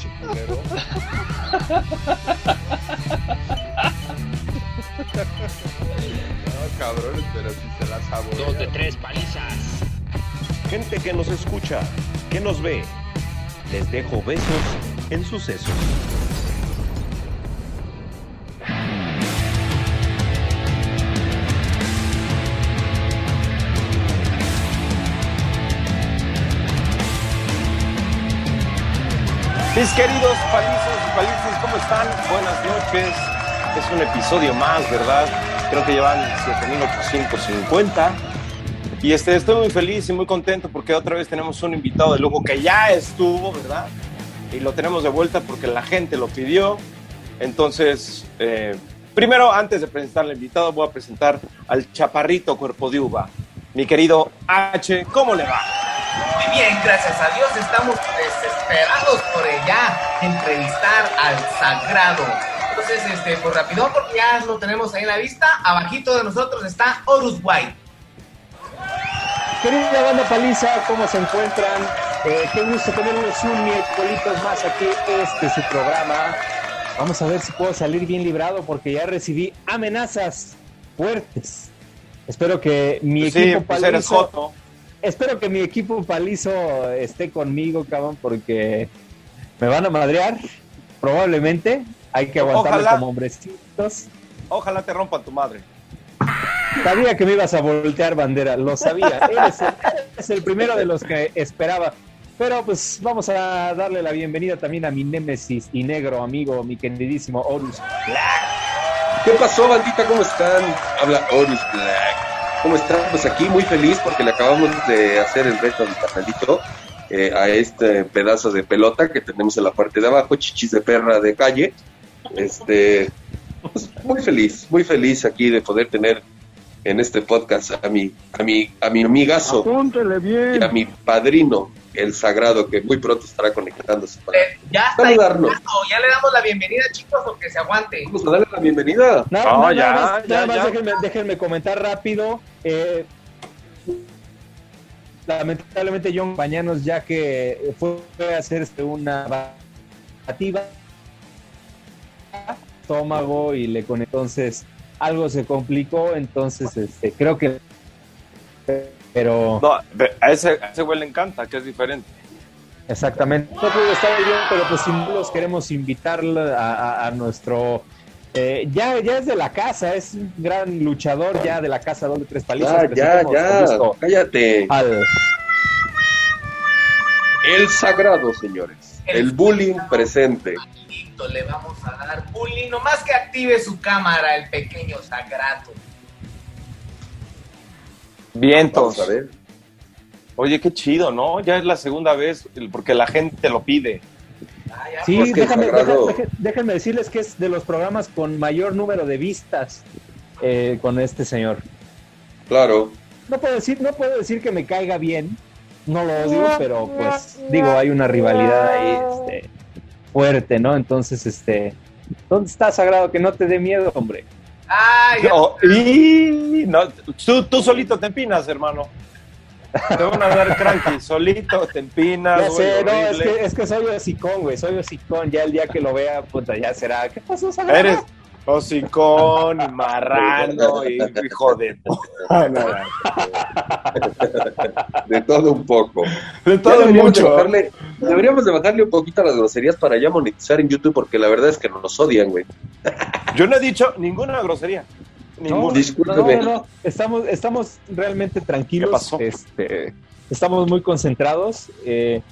pinche culero. no, cabrones, pero si se las saborean. Dos de tres palizas. Gente que nos escucha, que nos ve. Les dejo besos en sucesos. Mis queridos palizos y palizas, ¿cómo están? Buenas noches. Es un episodio más, ¿verdad? Creo que llevan 7850. Y este, estoy muy feliz y muy contento porque otra vez tenemos un invitado de lujo que ya estuvo, ¿verdad? Y lo tenemos de vuelta porque la gente lo pidió. Entonces, eh, primero, antes de presentar al invitado, voy a presentar al chaparrito cuerpo de uva. Mi querido H, ¿cómo le va? Muy bien, gracias a Dios. Estamos desesperados por ya entrevistar al sagrado. Entonces, este, pues rápido, porque ya lo tenemos ahí en la vista. Abajito de nosotros está Horus White. Querida banda paliza, ¿cómo se encuentran? Eh, qué gusto tenerlos un miércoles más aquí. Este es su programa. Vamos a ver si puedo salir bien librado porque ya recibí amenazas fuertes. Espero que mi Sí, equipo pues eres palizo, joto. Espero que mi equipo palizo esté conmigo, cabrón, porque me van a madrear. Probablemente hay que aguantarlo Ojalá. como hombrecitos. Ojalá te rompa tu madre. Sabía que me ibas a voltear bandera, lo sabía. Eres el, eres el primero de los que esperaba. Pero pues vamos a darle la bienvenida también a mi némesis y negro amigo, mi queridísimo Horus. ¿Qué pasó, bandita? ¿Cómo están? Habla Horus Black. ¿Cómo están? Pues aquí muy feliz porque le acabamos de hacer el reto mi carnalito eh, a este pedazo de pelota que tenemos en la parte de abajo, chichis de perra de calle. Este, pues, muy feliz, muy feliz aquí de poder tener en este podcast a mi, a mi, a mi amigazo Apúntele bien. y a mi padrino, el sagrado, que muy pronto estará conectándose para Eh, ya está. saludarnos. Ya le damos la bienvenida, chicos, o que se aguante. Vamos a darle la bienvenida. No, ya, más, ya, nada más ya. Déjenme, déjenme comentar rápido. eh, lamentablemente John Bañanos ya que fue a hacer este, una bativa estómago y le con entonces algo se complicó entonces este creo que pero No, a ese, a ese güey le encanta, que es diferente. Exactamente. No pudo estar bien, pero pues sin duda los queremos invitar a, a- a nuestro... eh, ya, ya es de la casa, es un gran luchador ya de la casa doble tres palizas. Ya, ya, ya. Cállate. al- El sagrado, señores. El bullying presente. Le vamos a dar bullying. Nomás que active su cámara, el pequeño sagrado. Vientos. Vamos a ver. Oye, qué chido, ¿no? Ya es la segunda vez porque la gente lo pide. Sí, Pues déjame- deje- déjenme decirles que es de los programas con mayor número de vistas eh, con este señor. Claro. No puedo decir, no puedo decir que me caiga bien, no lo odio, pero pues digo, hay una rivalidad ahí este, fuerte, ¿no? Entonces, este, ¿dónde está Sagrado? Que no te dé miedo, hombre. Ay, ya. Oh, y no, tú, tú solito te empinas, hermano. Te van a dar cranky, solito te empinas. Ya güey, sé, no, es que, es que soy hocicón, güey, soy hocicón, ya el día que lo vea, puta, ya será, ¿qué pasó? Eres hocicón marrano y hijo de... De todo un poco. De todo deberíamos, de mucho. bajarle, deberíamos de bajarle un poquito a las groserías para ya monetizar en YouTube porque la verdad es que nos odian, güey. Yo no he dicho ninguna grosería. No, Ninguna. Discúlpeme. No, no, no, estamos, estamos realmente tranquilos. ¿Qué pasó? Este, estamos muy concentrados. eh,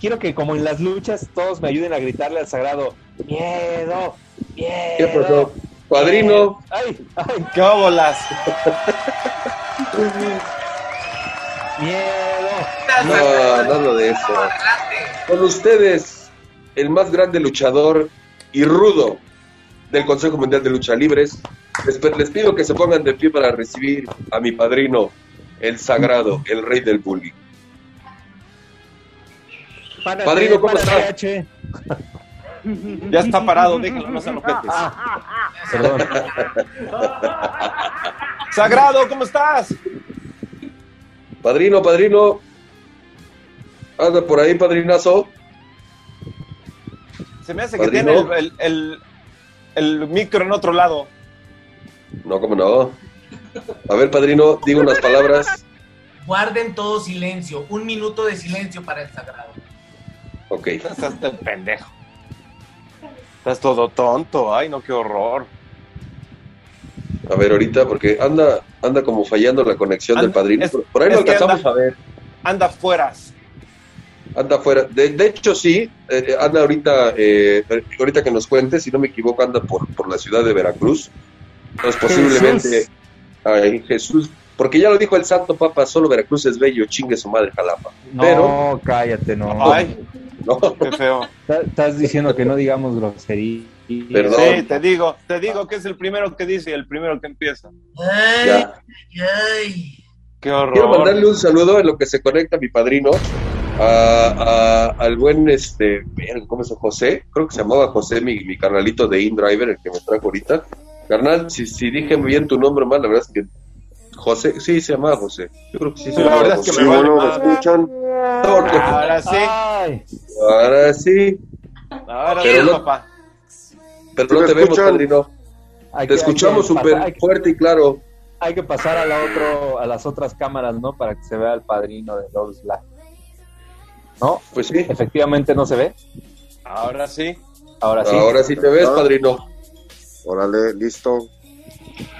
quiero que como en las luchas todos me ayuden a gritarle al sagrado, miedo, ¿Qué pasó? Padrino, Ay, ay, ¿Qué bolas? miedo. no, nada de eso. Adelante. Con ustedes, el más grande luchador y rudo del Consejo Mundial de Lucha Libres. Les, les pido que se pongan de pie para recibir a mi padrino, el sagrado, el rey del bullying. Párate, Padrino, ¿cómo párate, está? H. Ya está parado, déjalo, no se. Ah, perdón. Sagrado, ¿cómo estás? Padrino, padrino. Anda por ahí, padrinazo. Se me hace que tiene el, el- el- el micro en otro lado. No, como no. A ver, padrino, digo unas palabras. Guarden todo silencio. Un minuto de silencio para el sagrado. Ok. Estás pendejo. Estás todo tonto. Ay, no, qué horror. A ver, ahorita, porque anda, anda como fallando la conexión del padrino. es- Por- ahí lo alcanzamos anda- a ver. Anda fueras. Anda afuera. De, de hecho, sí, eh, anda ahorita, eh, ahorita que nos cuente, si no me equivoco, anda por, por la ciudad de Veracruz. Entonces, posiblemente, Jesús. ay, Jesús, porque ya lo dijo el Santo Papa, solo Veracruz es bello, chingue su madre Jalapa. No, Pero, cállate, no. Ay, no, qué feo. Está- Estás diciendo que no digamos grosería. Perdón. Sí, te digo, te digo que es el primero que dice y el primero que empieza. Ay, ya. ay. Qué horror. Quiero mandarle un saludo en lo que se conecta mi padrino, a, a- al buen, este, ¿cómo llama? José? Creo que se llamaba José, mi, mi carnalito de InDriver, el que me trajo ahorita. Carnal, si, si dije bien tu nombre mal, la verdad es que José, sí, se llamaba José. Yo creo que sí se La llamaba verdad es que me vale bueno, ¿me escuchan? Ahora sí, Ay, Ahora sí, ahora Pero sí, no- papá. pero ¿Sí no me te vemos, escuchan? padrino. hay Te que- escuchamos súper fuerte y claro. Hay que pasar a la otro, a las otras cámaras, ¿no? Para que se vea el padrino de Love's Black. ¿No? Pues sí, Efectivamente no se ve. Ahora sí. Ahora sí. ahora sí te ves, Ah. padrino. Órale, listo.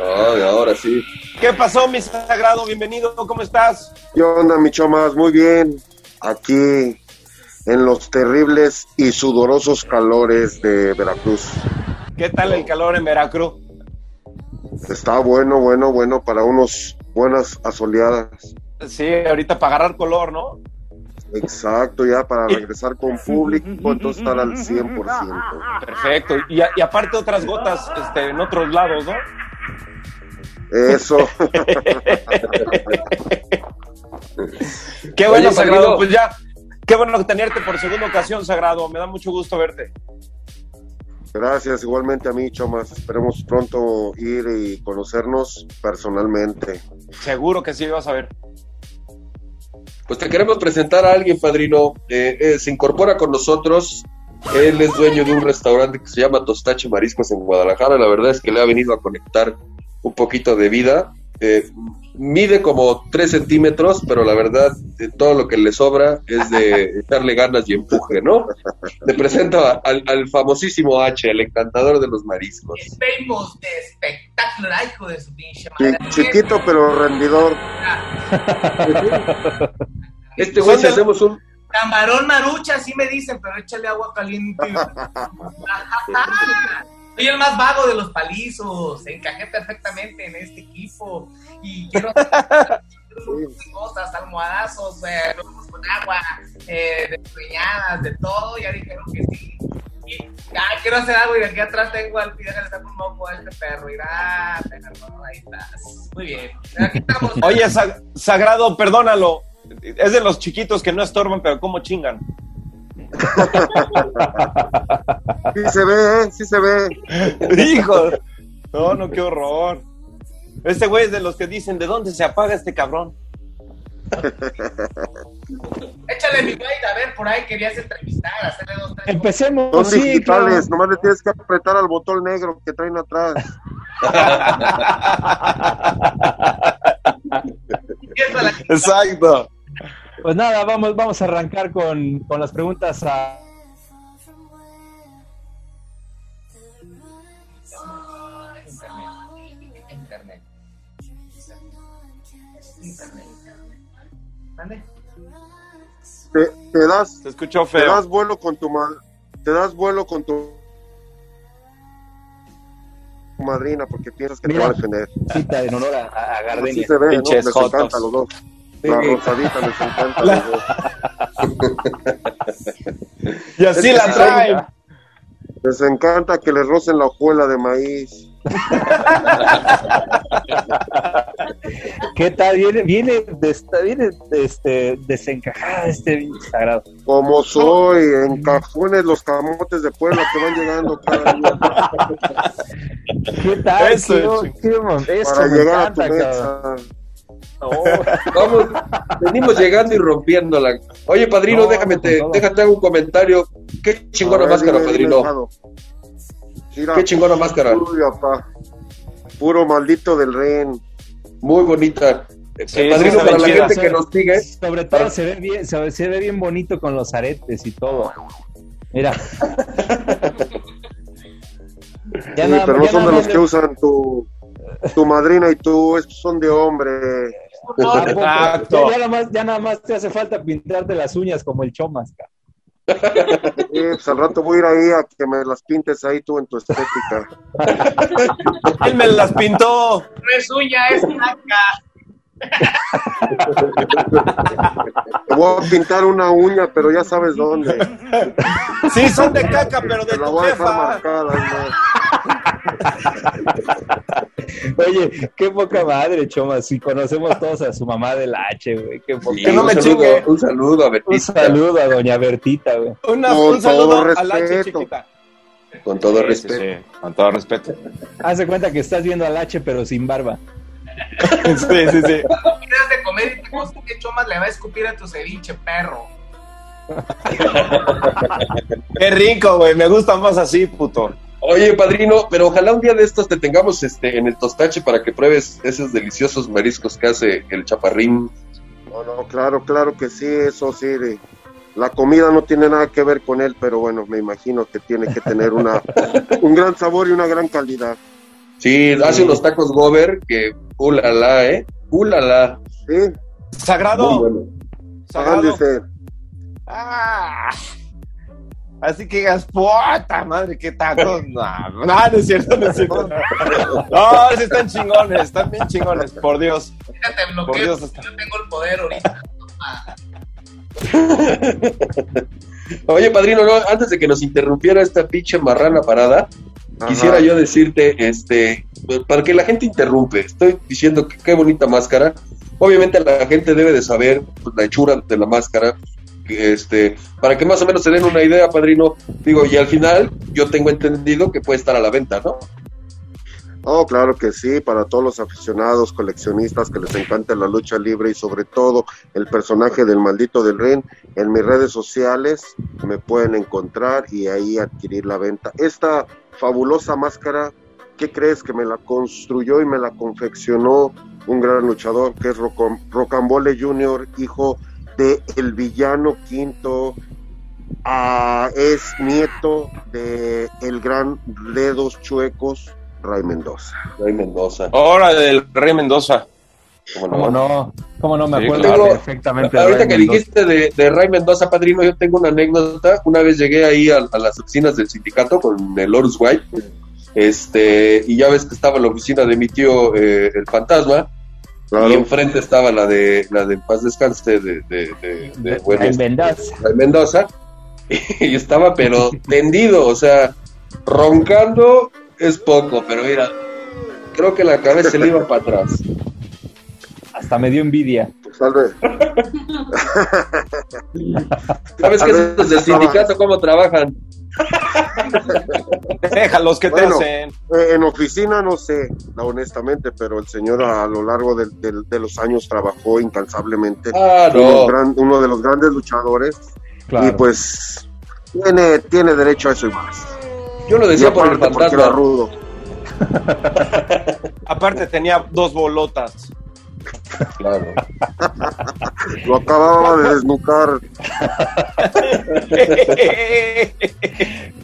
Ay, ahora sí. ¿Qué pasó, mi sagrado? Bienvenido, ¿cómo estás? ¿Qué onda, mi chomas? Muy bien. Aquí en los terribles y sudorosos calores de Veracruz. ¿Qué tal el calor en Veracruz? Está bueno, bueno, bueno para unos buenas asoleadas. Sí, ahorita para agarrar color, ¿no? Exacto, ya para regresar con público, entonces estar al 100%. Perfecto. Y, a- y aparte otras gotas este, en otros lados, ¿no? Eso. Qué bueno, Oye, Sagrado. Pues ya, qué bueno tenerte por segunda ocasión, Sagrado. Me da mucho gusto verte. Gracias, igualmente a mí, Chomas. Esperemos pronto ir y conocernos personalmente. Seguro que sí vas a ver. Pues te queremos presentar a alguien, padrino. Eh, eh, se incorpora con nosotros. Él es dueño de un restaurante que se llama Tostache Mariscos en Guadalajara. La verdad es que le ha venido a conectar un poquito de vida. Eh, mide como 3 centímetros, pero la verdad, eh, todo lo que le sobra es de echarle ganas y empuje, ¿no? Le presento a- al, al famosísimo H, el encantador de los mariscos. Famous de espectáculo, ay, hijo de su pinche Chi- madre. chiquito pero rendidor. Este güey, si hacemos un, Camarón marucha, así me dicen, pero échale agua caliente. Soy el más vago de los palizos. Encajé perfectamente en este equipo. Y quiero hacer cosas, almohadazos, eh, con agua, eh, despeñadas, de todo. Ya dijeron que sí. Y ya quiero hacer algo y de aquí atrás tengo al pide que le saco un moco a este perro. Irá, perro, ahí estás. Muy bien. Aquí estamos. Oye, Sa- Sagrado, perdónalo. Es de los chiquitos que no estorban, pero cómo chingan. Sí se ve, ¿eh? Sí se ve. Hijo. No, no, qué horror. Este güey es de los que dicen, ¿de dónde se apaga este cabrón? Échale mi güey, a ver, por ahí querías entrevistar, hacerle dos, tres. Empecemos. Son sí, digitales, claro. nomás le tienes que apretar al botón negro que traen atrás. Exacto. Pues nada, vamos, vamos a arrancar con, con las preguntas a. Te, te das, Se escuchó te feo. das vuelo con tu ma- te das vuelo con tu madrina porque piensas que Mira. te va a defender. Cita en honor a, a Así Gardenia. se ve, ¿no? Pinches Les jotos. encanta a los dos. La rosadita les encanta a La- los dos. Y así Es la traen. Les encanta que les rocen la hojuela de maíz. ¿Qué tal? Viene, viene, de esta- viene este, desencajada este sagrado. Como soy, en cajones los camotes de Puebla que van llegando cada día ¿Qué tal? Eso, ¿Qué, ching- qué mon- eso para me llegar a tu encanta, cabrón. mesa. Vamos, venimos llegando y rompiéndola. Oye, padrino, No, déjame, te, todo. déjate hago un comentario. Qué chingona ver, máscara, dime, dime, padrino. Mira, Qué chingona máscara. uy, papá. Puro maldito del ren. Muy bonita. Sí, padrino, sí, para la gente que nos sigue, Sobre todo se ve bien, se ve, se ve bien bonito con los aretes y todo. Mira. Ya Sí, nada- pero no son de los que usan tu, tu madrina y tú, estos son de hombre. ¿A poco? Exacto. Ya, ya nada más, ya nada más te hace falta pintarte las uñas como el Chomas. ca. Sí, pues al rato voy a ir ahí a que me las pintes ahí tú en tu estética. Él me las pintó. No es suya, es caca. Te voy a pintar una uña, pero ya sabes dónde. Sí, son de caca, pero de Te la tu voy a dejar jefa. marcada. ¿no? Oye, qué poca madre, Chomas. Si conocemos todos a su mamá del H, güey. Qué poca- Sí, Que no un, me saludo, chingue. un saludo a Un Betita, saludo a doña Bertita, güey. Una- un saludo todo a la H chiquita. con todo Sí, respeto. sí, con todo respeto. Haz de cuenta que estás viendo al H, pero sin barba. Sí, sí, sí. De comer y te consta que Chomas le va a escupir a tu ceviche, perro. Qué rico, güey. Me gusta más así, puto. Oye, padrino, pero ojalá un día de estos te tengamos este en el tostache para que pruebes esos deliciosos mariscos que hace el chaparrín. No, no, claro, claro que sí, eso sí. de- La comida no tiene nada que ver con él, pero bueno, me imagino que tiene que tener una, un gran sabor y una gran calidad. Sí, hace unos tacos gober que, ulala, ¿eh? Ulala. Sí, Sagrado. Muy bueno. Sagrado. ándese. Ah. Así que digas, puta madre, qué tacos. No, no, no es cierto, no es cierto. No, sí están chingones, están bien chingones, por Dios. Fíjate, Por bloqueo. Dios, Yo tengo el poder ahorita. Oye, padrino, no, antes de que nos interrumpiera esta pinche marrana parada, Ajá. quisiera yo decirte, este, para que la gente interrumpe, estoy diciendo que qué bonita máscara. Obviamente la gente debe de saber pues, la hechura de la máscara, este, para que más o menos se den una idea, padrino. Digo, y al final yo tengo entendido que puede estar a la venta, ¿no? Oh, claro que sí, para todos los aficionados, coleccionistas que les encanta la lucha libre y sobre todo el personaje del maldito del ring, en mis redes sociales me pueden encontrar y ahí adquirir la venta. Esta fabulosa máscara, ¿qué crees que me la construyó y me la confeccionó un gran luchador que es Rocam- Rocambole Jr., hijo de el villano quinto, ah, es nieto de el gran dedos chuecos Ray Mendoza. Ray Mendoza. Hora del Rey Mendoza. ¿cómo ¿Cómo no? ¿Cómo no? Me Sí, acuerdo claro. perfectamente. de Ahorita Ray que Mendoza. dijiste de, de Ray Mendoza, padrino, yo tengo una anécdota. Una vez llegué ahí a, a las oficinas del sindicato con el Horus White, este, y ya ves que estaba la oficina de mi tío, eh, el fantasma, y enfrente estaba la de la de Paz Descanse de, de, de, de, De- bueno, Ray este, Mendoza. Mendoza, y estaba pero tendido, o sea, roncando es poco, pero mira, creo que la cabeza se le iba para atrás. Hasta me dio envidia. Salve. ¿Sabes que esos del sindicato cómo trabajan? Déjalos que te Bueno. hacen. Eh, en oficina no sé, la- honestamente, pero el señor a lo largo de, los años trabajó incansablemente. Ah, Uno, gran- uno de los grandes luchadores Claro. y pues tiene, tiene derecho a eso y más. Yo lo decía por el porque era rudo. Aparte tenía dos bolotas. Claro. Lo acababa de desnucar.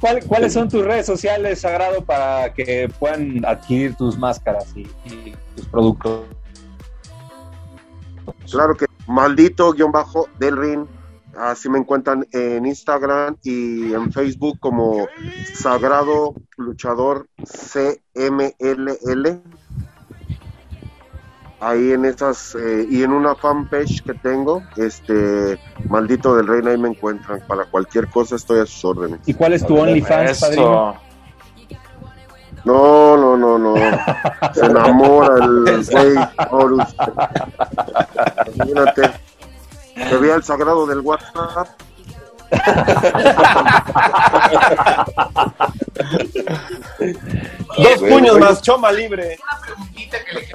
¿Cuál- ¿Cuáles son tus redes sociales, Sagrado, para que puedan adquirir tus máscaras y, y tus productos? Claro que maldito guion bajo del ring. Así me encuentran en Instagram y en Facebook como Sagrado Luchador CMLL. Ahí en esas eh, y en una fanpage que tengo, este Maldito del Reino, ahí me encuentran. Para cualquier cosa estoy a sus órdenes. ¿Y cuál es tu OnlyFans, padrino? No, no, no, no. Se enamora el güey Horus. Imagínate. Te vi el sagrado del WhatsApp. Dos puños más, choma libre. Una preguntita que le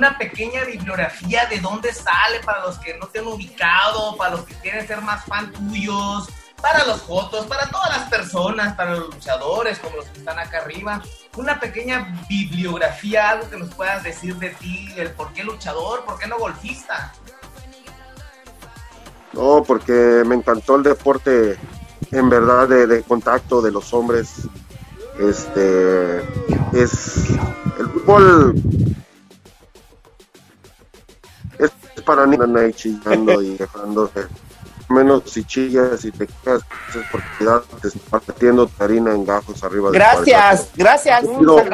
una pequeña bibliografía de dónde sale para los que no te han ubicado, para los que quieren ser más fan tuyos, para los fotos, para todas las personas, para los luchadores como los que están acá arriba. Una pequeña bibliografía, algo que nos puedas decir de ti, el por qué luchador, por qué no golfista. No, porque me encantó el deporte en verdad de, contacto de los hombres. Este es el fútbol para niños chillando y dejándose menos si chillas y te quedas es porque te estás metiendo harina en gajos arriba gracias gracias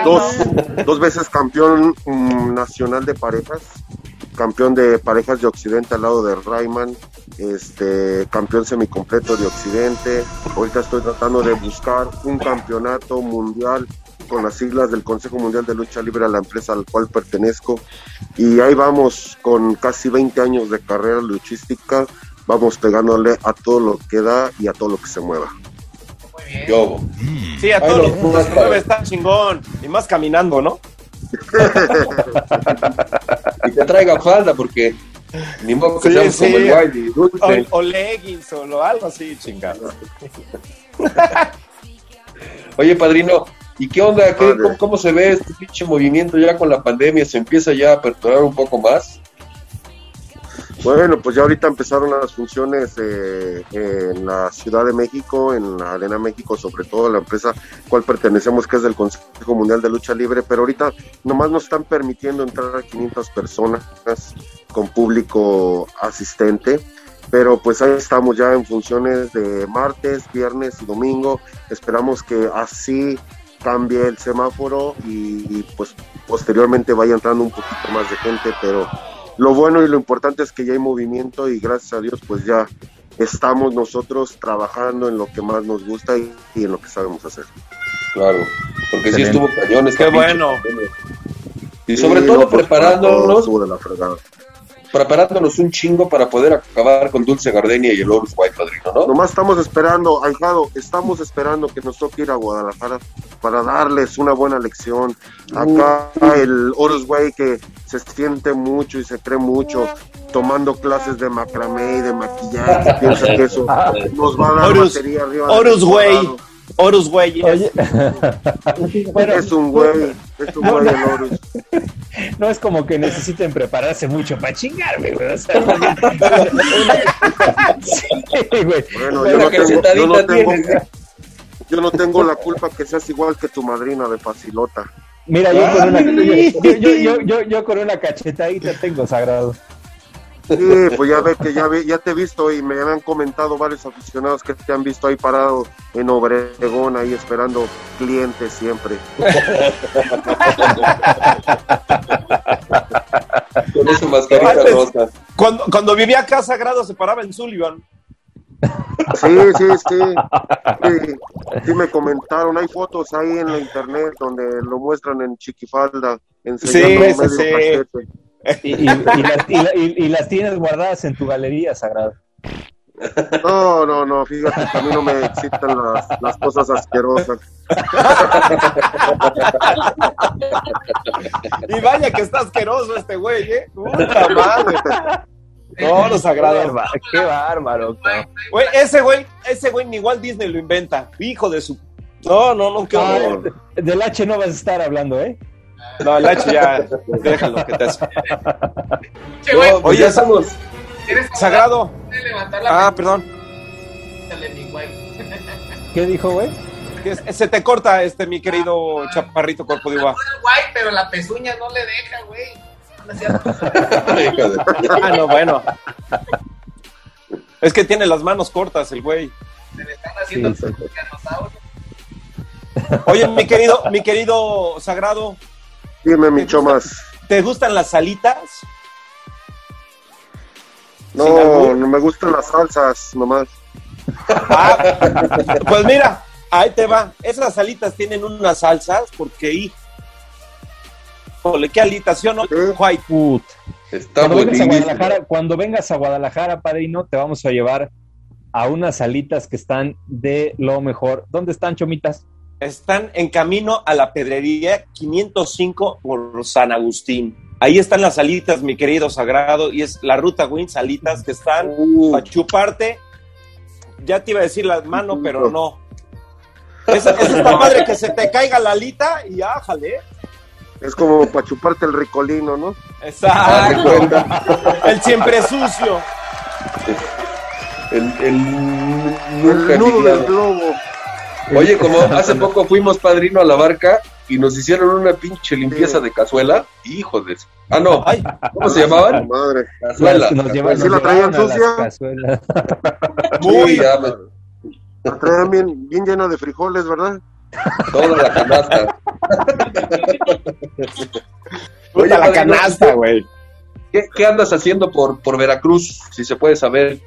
dos, dos veces campeón mm, nacional de parejas campeón de parejas de Occidente al lado de Rayman, este, campeón semicompleto de Occidente. Ahorita estoy tratando de buscar un campeonato mundial con las siglas del Consejo Mundial de Lucha Libre a la empresa al cual pertenezco. Y ahí vamos con casi 20 años de carrera luchística, vamos pegándole a todo lo que da y a todo lo que se mueva. Yo. Sí, a todo lo que se mueve está chingón. Y más caminando, ¿no? y te traiga falda porque ni modo que sí, como el o, o, leggings o algo así, chingado. Oye, padrino, ¿y qué onda? cómo, cómo, se ve este pinche movimiento ya con la pandemia? ¿Se empieza ya a aperturar un poco más? Bueno, pues ya ahorita empezaron las funciones eh, en la Ciudad de México, en la Arena México, sobre todo la empresa cual pertenecemos, que es del Consejo Mundial de Lucha Libre, pero ahorita nomás nos están permitiendo entrar a 500 personas con público asistente, pero pues ahí estamos ya en funciones de martes, viernes y domingo, esperamos que así cambie el semáforo y pues posteriormente vaya entrando un poquito más de gente, pero lo bueno y lo importante es que ya hay movimiento y gracias a Dios pues ya estamos nosotros trabajando en lo que más nos gusta y, en lo que sabemos hacer. Claro, porque si estuvo cañón. Qué bueno. Y sobre todo pues, preparándonos. La preparándonos un chingo para poder acabar con Dulce Gardenia y el Horus White, padrino, ¿no? Nomás estamos esperando, ahijado, estamos esperando que nos toque ir a Guadalajara para darles una buena lección. Acá el Horus White que se siente mucho y se cree mucho, tomando clases de macramé y de maquillaje, piensa que eso nos va a dar Horus, batería arriba. Horus Way. Horus güey. es un güey, es un güey el Horus. No es como que necesiten prepararse mucho para chingarme, güey. O sea, sí, güey. Bueno, yo no, tengo, yo, no tengo, yo no tengo la culpa que seas igual que tu madrina de facilota. Mira, yo con una, yo, yo, yo, yo, con una cachetadita tengo sagrado. Sí, pues ya ve que ya, ve, ya te he visto y me han comentado varios aficionados que te han visto ahí parado en Obregón, ahí esperando clientes siempre. Con su mascarita rosa. Cuando, cuando vivía acá Sagrado se paraba en Sullivan. Sí, sí, sí, sí. Sí, me comentaron. Hay fotos ahí en la internet donde lo muestran en chiquifalda. Enseñando sí, medio sí. Y, las, y, las, tienes guardadas en tu galería, Sagrado. No, no, no, fíjate que a mí no me excitan las, las cosas asquerosas. y vaya que está asqueroso este güey, ¿eh? Puta madre. No, lo sagrado. Qué bárbaro. Güey, ese güey, ese güey ni igual Disney lo inventa. Hijo de su. No, no, no, qué horror. del H no vas a estar hablando, ¿eh? No, el H ya, déjalo que te hace. oye, ya estamos. Sagrado. Ah, perdón. ¿Qué dijo, güey? Se te corta, este, mi querido chaparrito cuerpo de guay, pero la pezuña no le deja, güey. ah, no, bueno. Es que tiene las manos cortas el güey. Se le están haciendo sí, Oye, mi querido, mi querido Sagrado, Dime, mi chomas. ¿Te gustan las salitas? No, no me gustan las salsas, nomás. Ah, pues mira, ahí te va. Esas salitas tienen unas salsas porque, híjole, qué alitación, ¿no? Cuando, vengas a Guadalajara, cuando vengas a Guadalajara, padrino, te vamos a llevar a unas salitas que están de lo mejor. ¿Dónde están, chomitas? Están en camino a la pedrería 505 por San Agustín. Ahí están las alitas, mi querido Sagrado, y es la ruta Win, alitas que están Uh. para chuparte. Ya te iba a decir la mano, pero no. Esa, esa está madre que se te caiga la alita y ájale. Es como para chuparte el ricolino, ¿no? Exacto. El siempre sucio. El, el nudo del globo. Oye, como hace poco fuimos padrino a la barca y nos hicieron una pinche limpieza de cazuela, hijo de... Ah, no, Ay, ¿cómo se llamaban? Madre. Cazuela. Nos llevan, ¿Sí nos la traían sucia? muy. Sí, La traían bien, bien llena de frijoles, ¿verdad? toda la canasta. Puta la padrino, canasta, güey. ¿Qué, qué andas haciendo por, por Veracruz? Si se puede saber.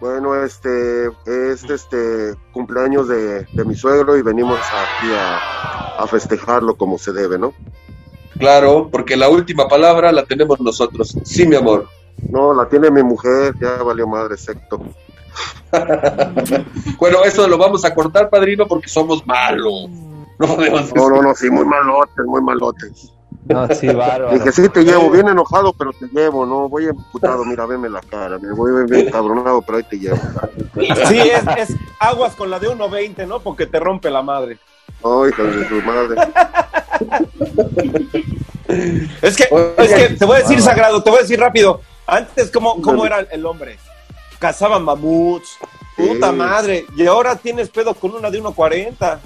Bueno, este es este cumpleaños de, de mi suegro y venimos aquí a, a festejarlo como se debe, ¿no? Claro, porque la última palabra la tenemos nosotros. Sí, mi amor. No, la tiene mi mujer, ya valió madre, secto. Bueno, eso lo vamos a cortar, padrino, porque somos malos. No podemos No, no, no, sí, muy malotes, muy malotes. No, sí, bárbaro. Dije, sí, te llevo, bien enojado, pero te llevo, ¿no? Voy emputado, mira, veme la cara, me voy bien cabronado, pero ahí te llevo. Sí, es, es aguas con la de 1.20, ¿no? Porque te rompe la madre. Ay, de su madre. Es que, Oye, es que te voy a decir, bárbaro. Sagrado, te voy a decir rápido. Antes, ¿cómo, cómo era el hombre? Cazaban mamuts. Puta Sí. madre. Y ahora tienes pedo con una de 1.40.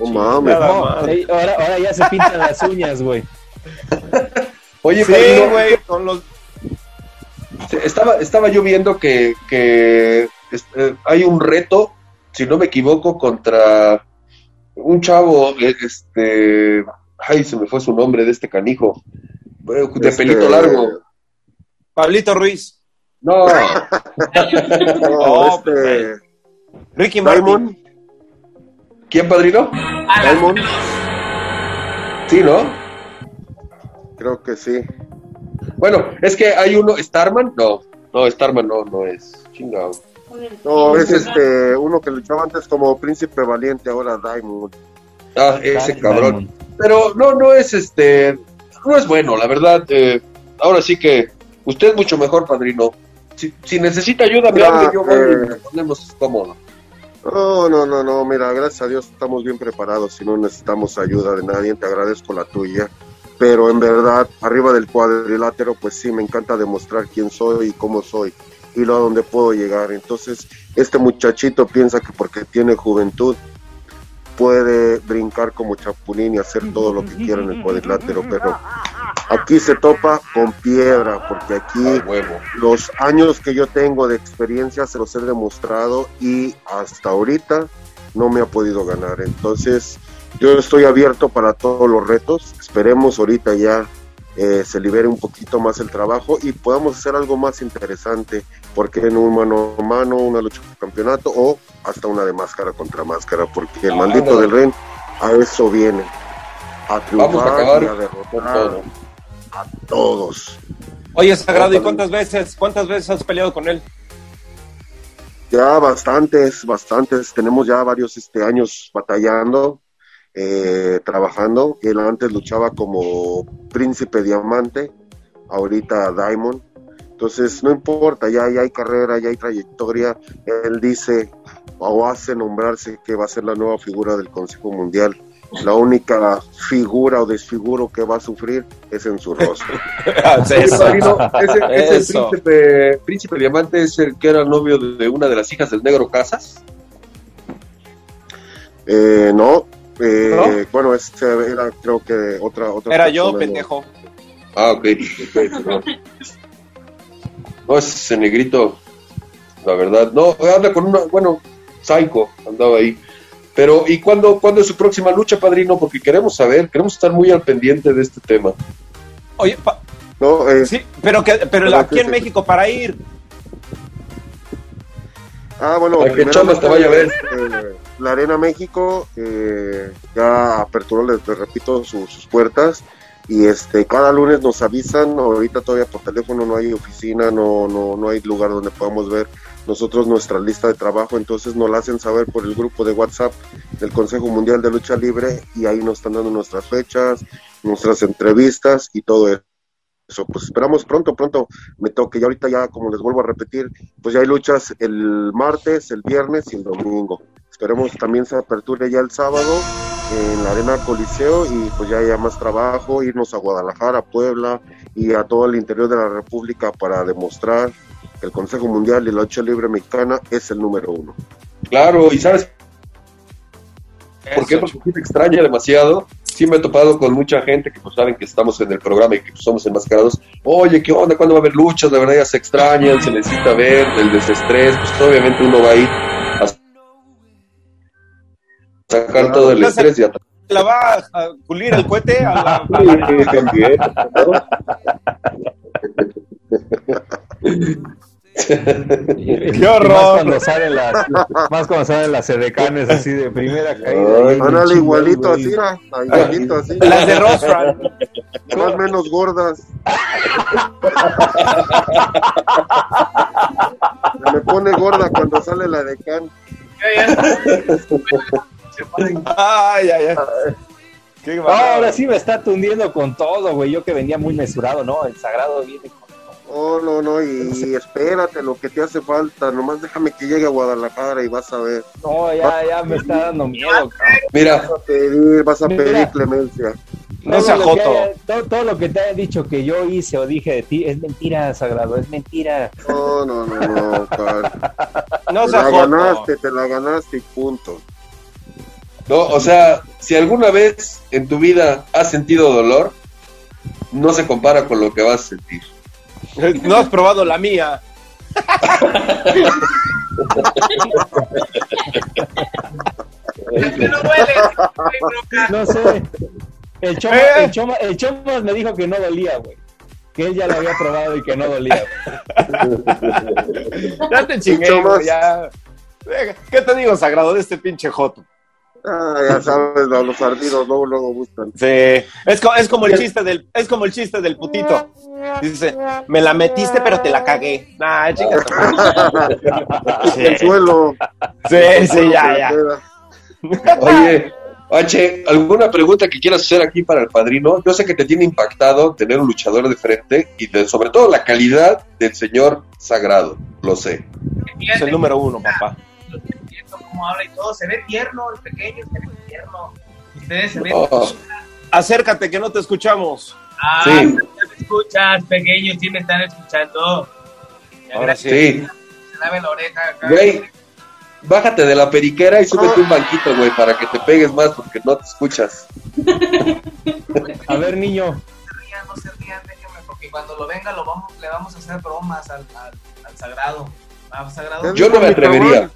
No mames. No, ahora, ahora ya se pintan las uñas, güey. Oye, Sí, güey, con los... estaba, estaba yo viendo que, que este, hay un reto, si no me equivoco, contra un chavo, eh, este, ay, se me fue su nombre de este canijo, eh, de Este, pelito largo. Pablito Ruiz. No, No, No, este. Ricky Martin. ¿Quién padrino? Diamond. Sí, ¿no? Creo que sí. Bueno, es que hay uno, Starman, no, no, Starman no, no es, chingado. No, es este, uno que luchaba antes como príncipe valiente, ahora Diamond. Ah, ese Diamond. cabrón. Pero no, no es este, no es bueno, la verdad. eh, ahora sí que usted es mucho mejor, padrino. Si, si necesita ayuda, me Mira, hable, yo voy y eh, nos ponemos cómodo. No, no, no, no, mira, gracias a Dios estamos bien preparados y no necesitamos ayuda de nadie, te agradezco la tuya. Pero en verdad, arriba del cuadrilátero, pues sí, me encanta demostrar quién soy y cómo soy y lo a dónde puedo llegar. Entonces, este muchachito piensa que porque tiene juventud puede brincar como chapulín y hacer todo lo que quiera en el cuadrilátero, pero aquí se topa con piedra, porque aquí los años que yo tengo de experiencia se los he demostrado y hasta ahorita no me ha podido ganar. Entonces, yo estoy abierto para todos los retos. Esperemos ahorita ya eh, se libere un poquito más el trabajo y podamos hacer algo más interesante, porque en un mano a mano, una lucha por campeonato o hasta una de máscara contra máscara, porque el maldito Ándale. del ren a eso viene. A triunfar Vamos a acabar y a derrotar todo. a todos. Oye, Sagrado, ¿y cuántas veces, cuántas veces has peleado con él? Ya bastantes, bastantes. Tenemos ya varios este, años batallando, eh, trabajando. Él antes luchaba como príncipe diamante, ahorita Diamond. Entonces, no importa, ya, ya hay carrera, ya hay trayectoria. Él dice o hace nombrarse que va a ser la nueva figura del Consejo Mundial. La única figura o desfiguro que va a sufrir es en su rostro. Padrino, ese, ese Eso. príncipe, príncipe diamante es el que era novio de una de las hijas del negro Casas. Eh, no, eh, ¿No? bueno, este era creo que otra otra Era yo, pendejo. Ah, ok. ok, no. No, ese negrito, la verdad. No, anda con una, bueno, Psycho andaba ahí. Pero, ¿y cuándo, cuándo es su próxima lucha, padrino? Porque queremos saber, queremos estar muy al pendiente de este tema. Oye, pa- No, eh, sí, pero, que, pero Pero aquí que en México para ir. Ah, bueno, que Chomas te vaya a ver. eh, la Arena México eh, ya aperturó, les, les repito, su- sus puertas y este cada lunes nos avisan. Ahorita todavía por teléfono no hay oficina, no no no hay lugar donde podamos ver nosotros nuestra lista de trabajo. Entonces nos la hacen saber por el grupo de WhatsApp del Consejo Mundial de Lucha Libre y ahí nos están dando nuestras fechas nuestras entrevistas y todo eso. Pues esperamos pronto, pronto me toque. Y ahorita ya, como les vuelvo a repetir, pues ya hay luchas el martes, el viernes y el domingo. Esperemos también se aperture ya el sábado en la Arena Coliseo y pues ya haya más trabajo, irnos a Guadalajara, Puebla y a todo el interior de la República para demostrar que el Consejo Mundial y la lucha libre mexicana es el número uno. Claro, y sabes ¿Por qué? Porque sí te extraña demasiado. Sí me he topado con mucha gente que pues saben que estamos en el programa y que pues, somos enmascarados. Oye, ¿qué onda? ¿Cuándo va a haber luchas? La verdad ya se extrañan, se necesita ver, el desestrés. Pues obviamente uno va a ir a sacar todo el estrés y a ¿La va a pulir el cohete? A la... Sí, también, ¿no? Qué horror. Más cuando salen las, más cuando salen las edecanes así de primera caída. Igualito así, igualito así. Las de Rostran. Más menos gordas. Se me pone gorda cuando sale la de Can. Ya, ya. Ay, ay, ay. Qué ahora sí me está tundiendo con todo, güey. Yo que venía muy mesurado, ¿no? El sagrado viene con Oh, no, no, y, y espérate lo que te hace falta. Nomás déjame que llegue a Guadalajara y vas a ver. No, ya, ya me está dando miedo, cabrón. Mira, Vas a pedir, vas a Mira. pedir clemencia. No sea Todo lo que joto. todo, todo lo que te haya dicho que yo hice o dije de ti es mentira, sagrado, es mentira. No, no, no, no, Carl. No Te sea la joto. ganaste, te la ganaste y punto. no, o sea, si alguna vez en tu vida has sentido dolor, no se compara con lo que vas a sentir. No has probado la mía. Que no duele. sé. El Choma, Eh. el Choma, el Choma me dijo que no dolía, güey. Que él ya lo había probado y que no dolía. güey. Ya te chingué, güey, ya. ¿Qué te digo, sagrado, de este pinche joto? Ah, ya sabes, a los ardidos luego, luego buscan. Sí. Es, co- es como el chiste del, es como el chiste del putito. Dice, me la metiste, pero te la cagué. Nah, tu madre. El suelo. Sí, sí, ya, ya. Oye, H, ¿alguna pregunta que quieras hacer aquí para el padrino? Yo sé que te tiene impactado tener un luchador de frente y de, sobre todo la calidad del señor Sagrado, lo sé. Es el número uno, papá. Viendo cómo habla y todo, se ve tierno, el pequeño se ve tierno. Ustedes se ven. Oh, Acércate, que no te escuchamos. Ah, Sí. me escuchas, pequeños, sí me están escuchando. Ahora sí. sí, Se lave la oreja acá. güey, bájate de la periquera y súbete un banquito, güey, para que te pegues más porque no te escuchas. A ver, niño. No se rían, no se rían, déjenme, porque cuando lo venga lo vamos, le vamos a hacer bromas al, al, al sagrado. ¿Va, sagrado? Yo no me atrevería.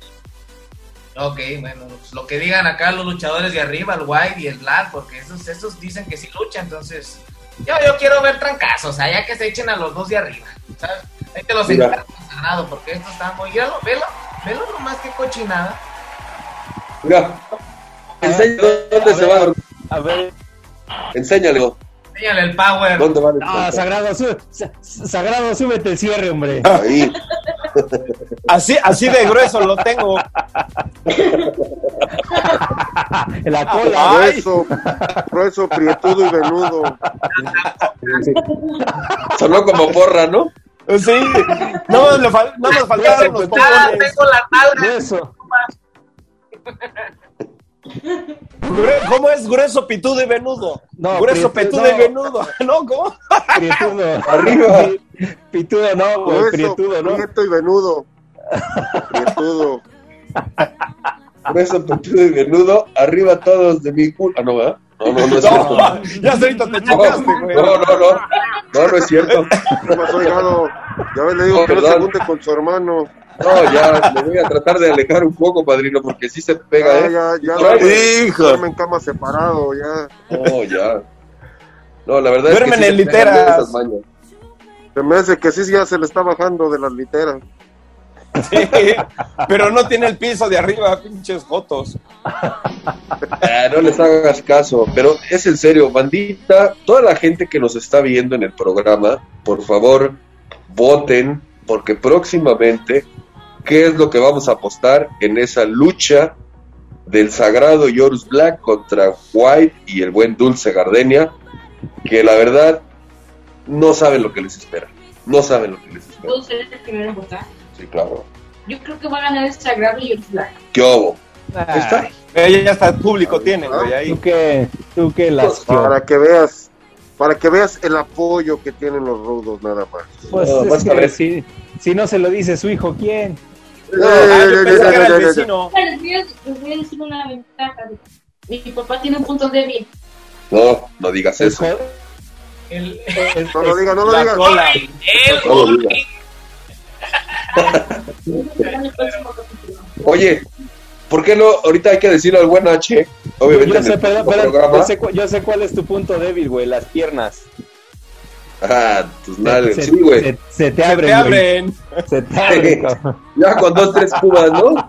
Ok, bueno, pues lo que digan acá los luchadores de arriba, el White y el Black, porque esos, esos dicen que sí luchan, entonces yo, yo quiero ver trancazos, o sea, ya que se echen a los dos de arriba, ¿sabes? Ahí te los encargo, sagrado, porque esto está muy... Míralo, velo, velo nomás que cochinada. Mira, enséñale dónde se va. A ver. Enséñale Enséñale el power. dónde va. Ah, Sagrado, sube, Sa- Sagrado, súbete el cierre, hombre. Ahí. Así, así de grueso lo tengo. La cola. Ay. Grueso, grueso, prietudo y venudo. Sonó como porra, ¿no? Sí. No le fal- no faltaron los Ah, tengo la nalga. Eso. ¿Cómo es grueso, pitudo y venudo? No, grueso, petudo y no. venudo. ¿No? ¿Cómo? Prietudo. Arriba. Pitudo no, güey. Grueso, Prietudo, ¿no? prieto y venudo. Prietudo. Grueso, petudo y venudo. Arriba todos de mi culo. Ah, no, ¿verdad? No, no, no es cierto. No, ya solito te No, chingaste, güey. no, no, no. No, no es cierto. ¿Qué pasó, hijado? Ya ves, le digo No, que no se junte con su hermano. No, ya me voy a tratar de alejar un poco, padrino, porque sí se pega, Ya, ¿eh? ya, ya. Duerme- hijo. duerme en cama separado, ya. No, ya. No, la verdad Duermen es que sí en de literas. esas mañas. Se me hace que sí, ya se le está bajando de las literas. Sí, pero no tiene el piso de arriba, pinches fotos. Ah, no les hagas caso, pero es en serio, bandita, toda la gente que nos está viendo en el programa, por favor, voten, porque próximamente, ¿qué es lo que vamos a apostar en esa lucha del sagrado Yorus Black contra White y el buen Dulce Gardenia? que la verdad no saben lo que les espera. No saben lo que les espera. ¿Puedo ser el primero en votar? Sí, claro. Yo creo que va a ganar el Sagrado y el Black. ¿Qué hubo? Ay, está. Ella ya está el público tiene, güey, ahí. Tú que, tú que las Para que veas, para que veas el apoyo que tienen los rudos nada más. Pues No, es que ver. si, si no se lo dice su hijo, ¿quién? Era el vecino. Les voy, a, decir una ventaja. Mi papá tiene un punto débil. No, no digas Es eso. El, es- No lo digas, no lo digas. cola. el No lo digas. El. Oye, ¿por qué no? Ahorita hay que decirle al buen H, obviamente yo sé, el perdón, programa. yo, sé, yo sé cuál es tu punto débil, güey, las piernas. Ah, tus nalgas, se, sí, güey. se- se te Se abren, te güey. abren. Se te abren. Ya con dos, tres cubas, ¿no? No,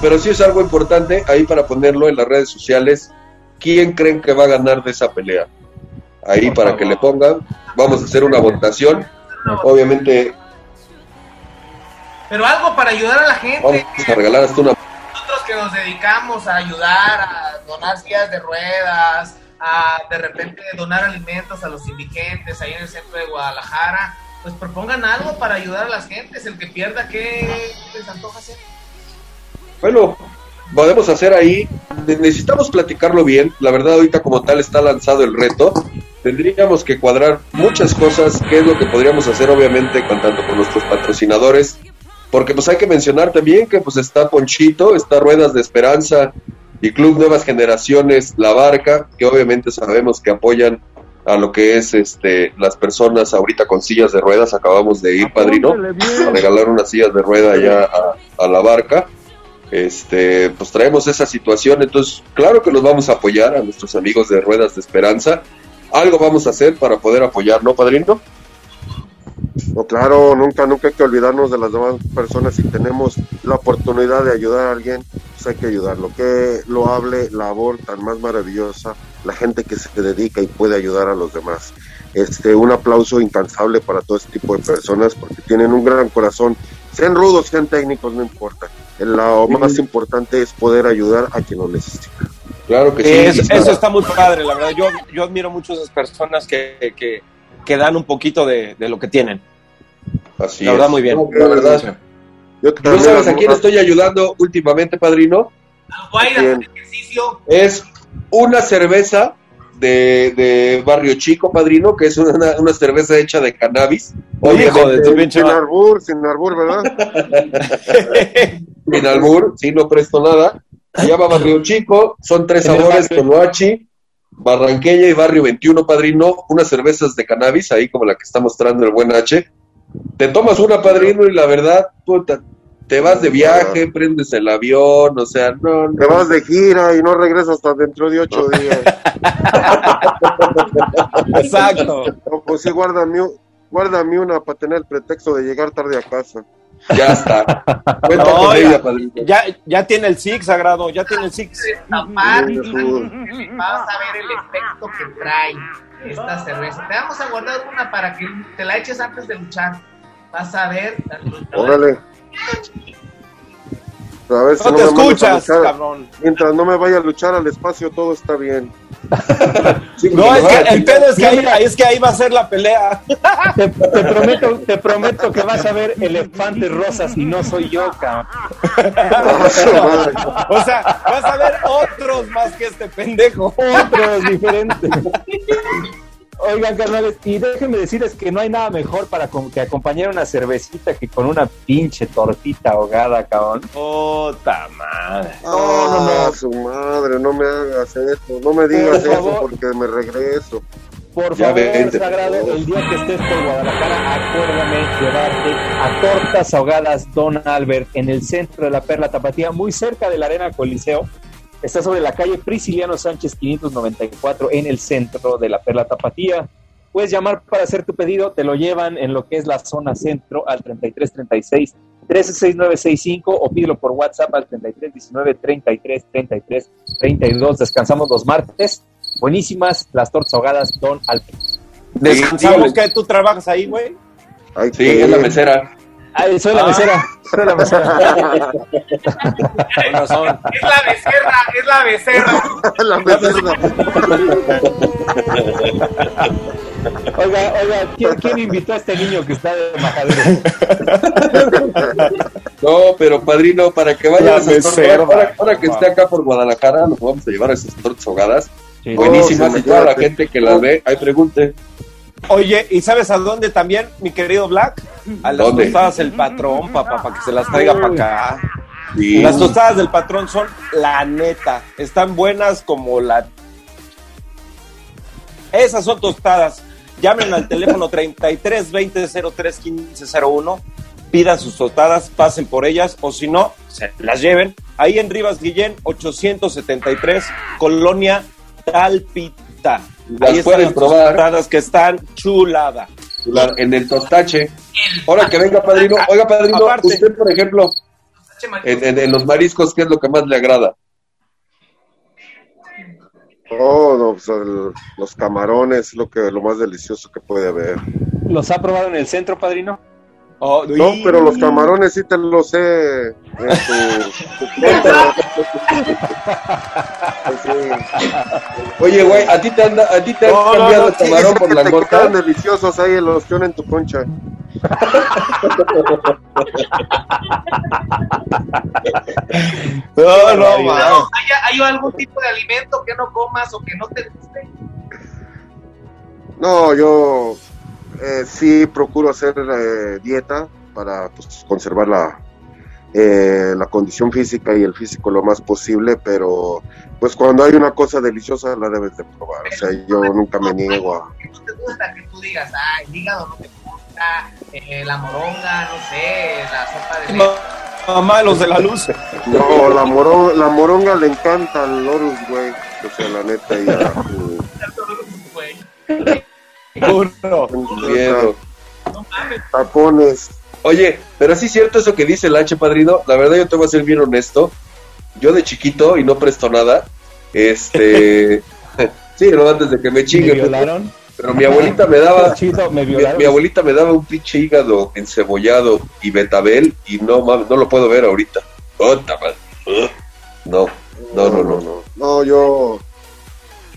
pero sí es algo importante ahí para ponerlo en las redes sociales. ¿Quién creen que va a ganar de esa pelea? Ahí Por para favor. que le pongan. Vamos a hacer una votación. Obviamente Pero algo para ayudar a la gente. vamos a regalar hasta una... Nosotros que nos dedicamos a ayudar, a donar sillas de ruedas, de repente donar alimentos a los indigentes ahí en el centro de Guadalajara, pues propongan algo para ayudar a las gentes. El que pierda, ¿qué les antoja hacer? Bueno, podemos hacer ahí. Ne- Necesitamos platicarlo bien. La verdad, ahorita como tal está lanzado el reto. Tendríamos que cuadrar muchas cosas. ¿Qué es lo que podríamos hacer, obviamente, con tanto con nuestros patrocinadores? Porque pues hay que mencionar también que pues está Ponchito, está Ruedas de Esperanza y Club Nuevas Generaciones La Barca, que obviamente sabemos que apoyan a lo que es este las personas ahorita con sillas de ruedas. Acabamos de ir, padrino, a regalar unas sillas de rueda allá a, a La Barca este, pues traemos esa situación, entonces claro que los vamos a apoyar a nuestros amigos de Ruedas de Esperanza. Algo vamos a hacer para poder apoyar, ¿no, padrino? No, claro, nunca, nunca hay que olvidarnos de las demás personas. Si tenemos la oportunidad de ayudar a alguien, pues hay que ayudarlo. Que lo hable, labor tan más maravillosa, la gente que se dedica y puede ayudar a los demás. Este, un aplauso incansable para todo este tipo de personas porque tienen un gran corazón. Sean rudos, sean técnicos, no importa. Lo más importante es poder ayudar a quien lo necesita. Claro que sí. Es- eso está muy padre, la verdad. Yo, yo admiro mucho a esas personas que, que, que dan un poquito de, de lo que tienen. Así la verdad, es. muy bien. No, la verdad. Yo ¿Tú también sabes a quién estoy ayudando últimamente, padrino? Al ejercicio. Es una cerveza de, de Barrio Chico, padrino, que es una, una cerveza hecha de cannabis. Hijo de tu Sin- pinche sin arbur, sin arbur, ¿verdad? Sin albur, sí, no presto nada. Se llama Barrio Chico, son tres sabores, barrio. Tonoachi, Barranqueña y Barrio 21, padrino. Unas cervezas de cannabis, ahí como la que está mostrando el buen H. Te tomas una, padrino, y la verdad, puta, te vas de viaje, prendes el avión, o sea, no, no. Te vas de gira y no regresas hasta dentro de ocho días. Exacto. No, pues sí, guárdame, guárdame una para tener el pretexto de llegar tarde a casa. Ya está. Cuenta No, con ya- ella, padrino. Ya, ya tiene el Six, Sagrado, ya tiene el Six. Vas a ver el efecto que trae esta cerveza. Te vamos a guardar una para que te la eches antes de luchar. Vas a ver. Órale. A ver si No no te escuchas, cabrón. Mientras no me vaya a luchar al espacio, todo está bien. Sí, No, es que el pedo es que ahí, ahí es que ahí va a ser la pelea. Te, te prometo, te prometo que vas a ver elefantes rosas y no soy yo, cabrón. O sea, vas a ver otros más que este pendejo. Otros diferentes. Oigan, carnales, y déjenme decirles que no hay nada mejor para que acompañar una cervecita que con una pinche tortita ahogada, cabrón. Puta madre. No, no, no. su madre, no me hagas eso. No me digas Por eso favor. porque me regreso. Por Ya favor, vente, Sagrado, por favor. el día que estés por Guadalajara, acuérdame llevarte a Tortas Ahogadas Don Albert en el centro de la Perla Tapatía, muy cerca de la Arena Coliseo. Está sobre la calle Prisciliano Sánchez 594 en el centro de la Perla Tapatía. Puedes llamar para hacer tu pedido, te lo llevan en lo que es la zona centro al 3336 136965 o pídelo por WhatsApp al 3319 33 33 32. Descansamos los martes. Buenísimas las tortas ahogadas Don Albert. Descansamos que tú trabajas ahí, güey. Sí, es la mesera. Ay, soy la Ah. mesera. Soy la mesera. Es la becerra, es la becerra. La becerra. Oiga, oiga, ¿quién, quién invitó a este niño que está de majadero? No, pero padrino, para que vaya La a esas tortas, becerra. ahora, ahora que esté acá por Guadalajara, nos vamos a llevar a esas tortas ahogadas. Sí. Buenísimas, Oh, y toda la gente que las ve, ahí pregunte. Oye, ¿y sabes a dónde también, mi querido Black? A las ¿Dónde? tostadas el patrón, papá, para que se las traiga para acá. Las tostadas del patrón son la neta. Están buenas como la. Esas son tostadas. Llamen al teléfono 33 20 03 15 01. Pidan sus tostadas, pasen por ellas o si no, se las lleven. Ahí en Rivas Guillén, 873, Colonia Talpita. Las Ahí están pueden las probar. tostadas que están chulada. la- en el tostache. Ahora que venga padrino, oiga padrino, Aparte. usted por ejemplo, en, en- en los mariscos, ¿qué es lo que más le agrada? Oh, no, pues, el- los camarones es lo que lo más delicioso que puede haber. ¿Los ha probado en el centro, padrino? Oh, No, y- pero los camarones sí te los sé. en tu- tu cuenta. Sí. Oye, güey, ¿a ti te, anda, a ti te han No, no, cambiado no, el camarón por langota? quedaron deliciosos ahí en los que en tu concha. No, no. ¿Hay, hay algún tipo de alimento que no comas o que no te guste? No, yo eh, sí procuro hacer eh, dieta para pues, conservar la, eh, la condición física y el físico lo más posible, pero pues cuando hay una cosa deliciosa la debes de probar. O sea, yo nunca me niego a... No te gusta, que tú digas, ah, el hígado no te gusta, eh, la moronga, no sé, la sopa de leche. Mamá, los de la luz. No, la, moron- la moronga le encanta al Lorus, güey. O sea, la neta, ya... Uno. Miedo. No mames. Tapones. Oye, pero sí es cierto eso que dice el H, padrino. La verdad, yo te voy a ser bien honesto. Yo de chiquito, y no presto nada, este. sí, no antes de que me ¿Me chinguen. Pero, violaron? pero mi abuelita me daba. Chido, me Mi, violaron. mi abuelita me daba un pinche hígado encebollado y betabel y no mames, no lo puedo ver ahorita. Ugh. No, no, no, no. no. No, yo,